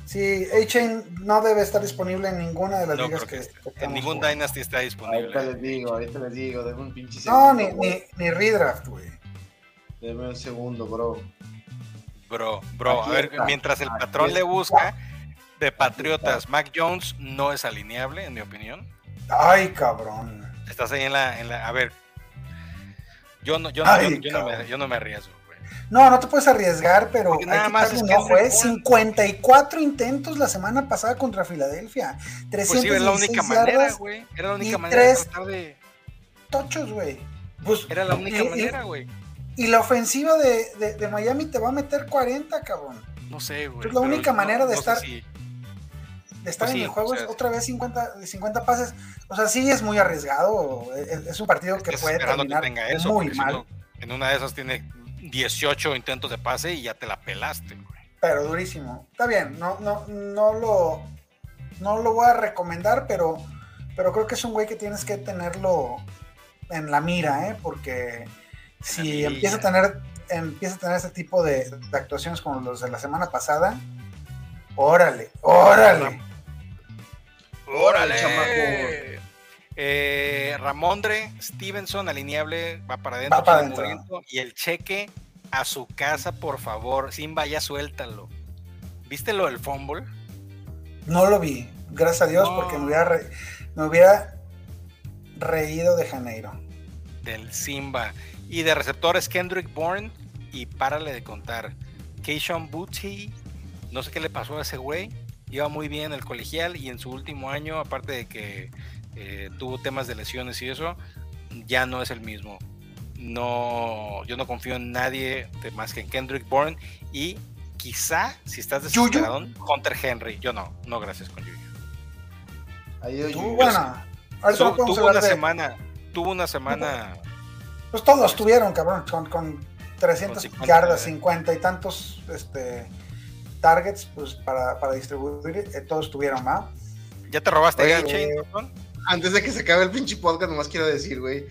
Sí, A-Chain no debe estar disponible en ninguna de las ligas que, que, En ningún Dynasty está disponible. Ahorita les digo, ahorita les digo, denme un pinche segundo. No, ni, ni, ni redraft, güey. Deme un segundo, bro. Bro, bro, a ver, mientras el patrón le busca, de Patriotas, Mac Jones no es alineable, en mi opinión. Ay, cabrón. Estás ahí en la. En la a ver. Yo no, yo, no, yo, no me, yo no me arriesgo. No, no te puedes arriesgar, pero nada más es que fue 54 intentos la semana pasada contra Filadelfia. 316 pues sí, era la única manera, güey. Era la única manera de tratar de. Tochos, güey. Pues, era la única manera, güey. Y la ofensiva de, de, Miami te va a meter 40, cabrón. No sé, güey. Es la única manera de estar, de estar pues en el juego es otra vez 50, 50 pases. O sea, sí es muy arriesgado. Es, un partido que puede terminar muy mal. en una de esas tiene 18 intentos de pase y ya te la pelaste, güey. Pero durísimo. Está bien, no, no, no lo, no lo voy a recomendar, pero, pero creo que es un güey que tienes que tenerlo en la mira, ¿eh? Porque si empieza a tener empieza a tener ese tipo de, actuaciones como los de la semana pasada, órale, órale. Órale. Eh, Ramondre Stevenson, alineable, va para adentro. Va Y el cheque a su casa, por favor. Simba, ya suéltalo. ¿Viste lo del fumble? No lo vi, gracias a Dios, porque me hubiera, me hubiera reído de Janeiro. Del Simba. Y de receptores Kendrick Bourne y párale de contar. Keishon Booty, no sé qué le pasó a ese güey. Iba muy bien en el colegial y en su último año, aparte de que eh, tuvo temas de lesiones y eso, ya no es el mismo. No, yo no confío en nadie más que en Kendrick Bourne y quizá si estás desesperado, Hunter Henry. Yo no, no gracias con Yuyu. tuvo una semana, tuvo una semana pues todos tuvieron, cabrón, con, con 300 yardas, 50 y tantos este, targets pues para, para distribuir, eh, todos tuvieron, ¿va? ¿Ya te robaste A-Chain, Antes de que se acabe el pinche podcast, nomás quiero decir, güey,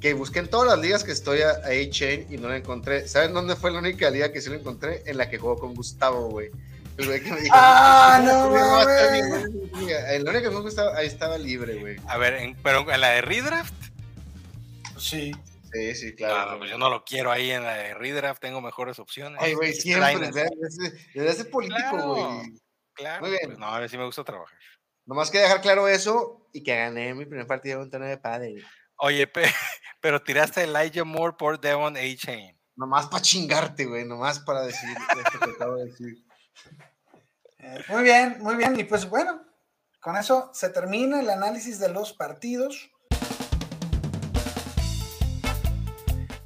que busqué en todas las ligas que estoy a A-Chain y no lo encontré. ¿Saben dónde fue la única liga que sí lo encontré? En la que jugó con Gustavo, güey. El güey que me dijo, ¡Ah, no, El único que me gustaba, ahí estaba libre, güey. A ver, ¿pero en la de Redraft? Sí. Sí, sí, claro. pues yo no lo quiero ahí en la de redraft, tengo mejores opciones. Ay, güey, siempre. Debe ser político, güey. Claro, Muy bien. Pues no, a ver si me gusta trabajar. Nomás que dejar claro eso y que gané mi primer partido de un torneo de padre. Oye, [LAUGHS] pero tiraste Elijah Moore por Devon A. Chain. Nomás para chingarte, güey, nomás para decir esto que acabo de decir. Eh, muy bien, muy bien. Y pues bueno, con eso se termina el análisis de los partidos.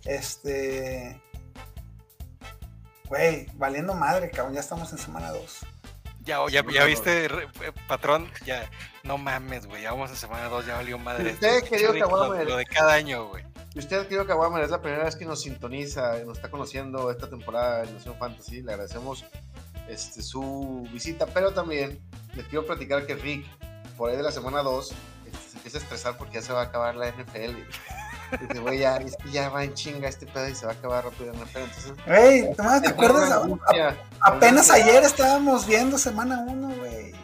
Este. Güey, valiendo madre, cabrón. Ya estamos en semana 2. Ya, ya, ya viste, eh, patrón, ya, no mames, güey, ya vamos en semana 2, ya valió madre. Usted, querido Caguamer. Lo de cada año, güey. Usted, querido Caguamer, es la primera vez que nos sintoniza, nos está conociendo esta temporada de Nación Fantasy. Le agradecemos este, su visita, pero también les quiero platicar que Rick, por ahí de la semana 2, este, se empieza a estresar porque ya se va a acabar la NFL. Dice, güey, ya, es que ya va en chinga este pedo y se va a acabar rápido en la Entonces, güey, ¿te acuerdas? apenas ayer estábamos viendo semana 1, güey.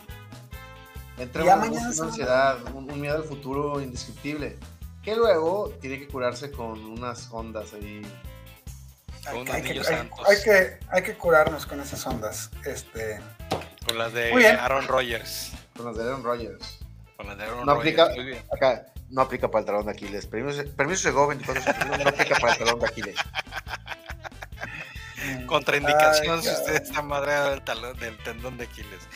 Entra una, una ansiedad, un, miedo al futuro indescriptible. Que luego tiene que curarse con unas ondas ahí. Hay, hay, que, hay, que, hay, que, curarnos con esas ondas. Este... Con las de Aaron Rodgers. Con las de Aaron Rodgers. Con las de Aaron no Aplica, acá, no aplica para el talón de Aquiles. Permiso, permiso llegó 24 no aplica para el talón de Aquiles. Contraindicación si usted está madreado del, talón, del tendón de Aquiles.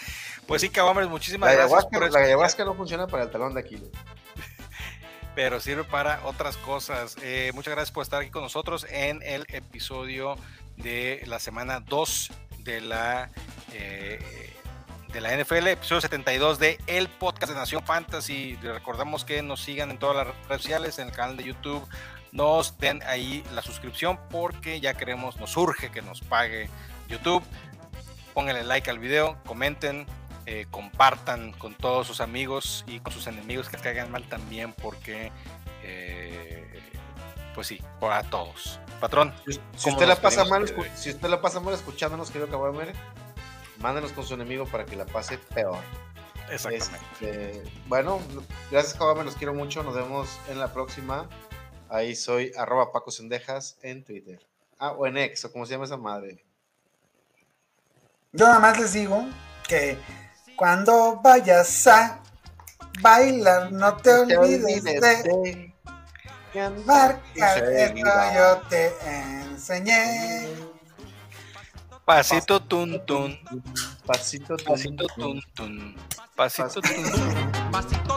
Pues sí, Caguamers, muchísimas La gracias. por la ayahuasca no funciona para el talón de Aquiles. [LAUGHS] Pero sirve para otras cosas. Eh, muchas gracias por estar aquí con nosotros en el episodio de la semana 2 de la, eh, de la NFL, episodio 72 de el podcast de Nación Fantasy. Les recordamos que nos sigan en todas las redes sociales, en el canal de YouTube. Nos den ahí la suscripción porque ya queremos, nos urge que nos pague YouTube. Pónganle like al video, comenten, eh, compartan con todos sus amigos y con sus enemigos que les caigan mal también porque, eh, pues sí, para todos. Patrón. Si ¿Cómo usted la pasa mal, si usted la pasa mal escuchándonos, querido mándenos con su enemigo para que la pase peor. Exactamente. Este, bueno, gracias Caguamer, los quiero mucho. Nos vemos en la próxima. Ahí soy arroba Paco Sendejas en Twitter. Ah, o en X, o como se llama esa madre. Yo nada más les digo que cuando vayas a bailar, no te olvides de marcar esto yo te enseñé. Pasito tun tun, Pasito, pasito tun tun, pasito tun tun. Pasito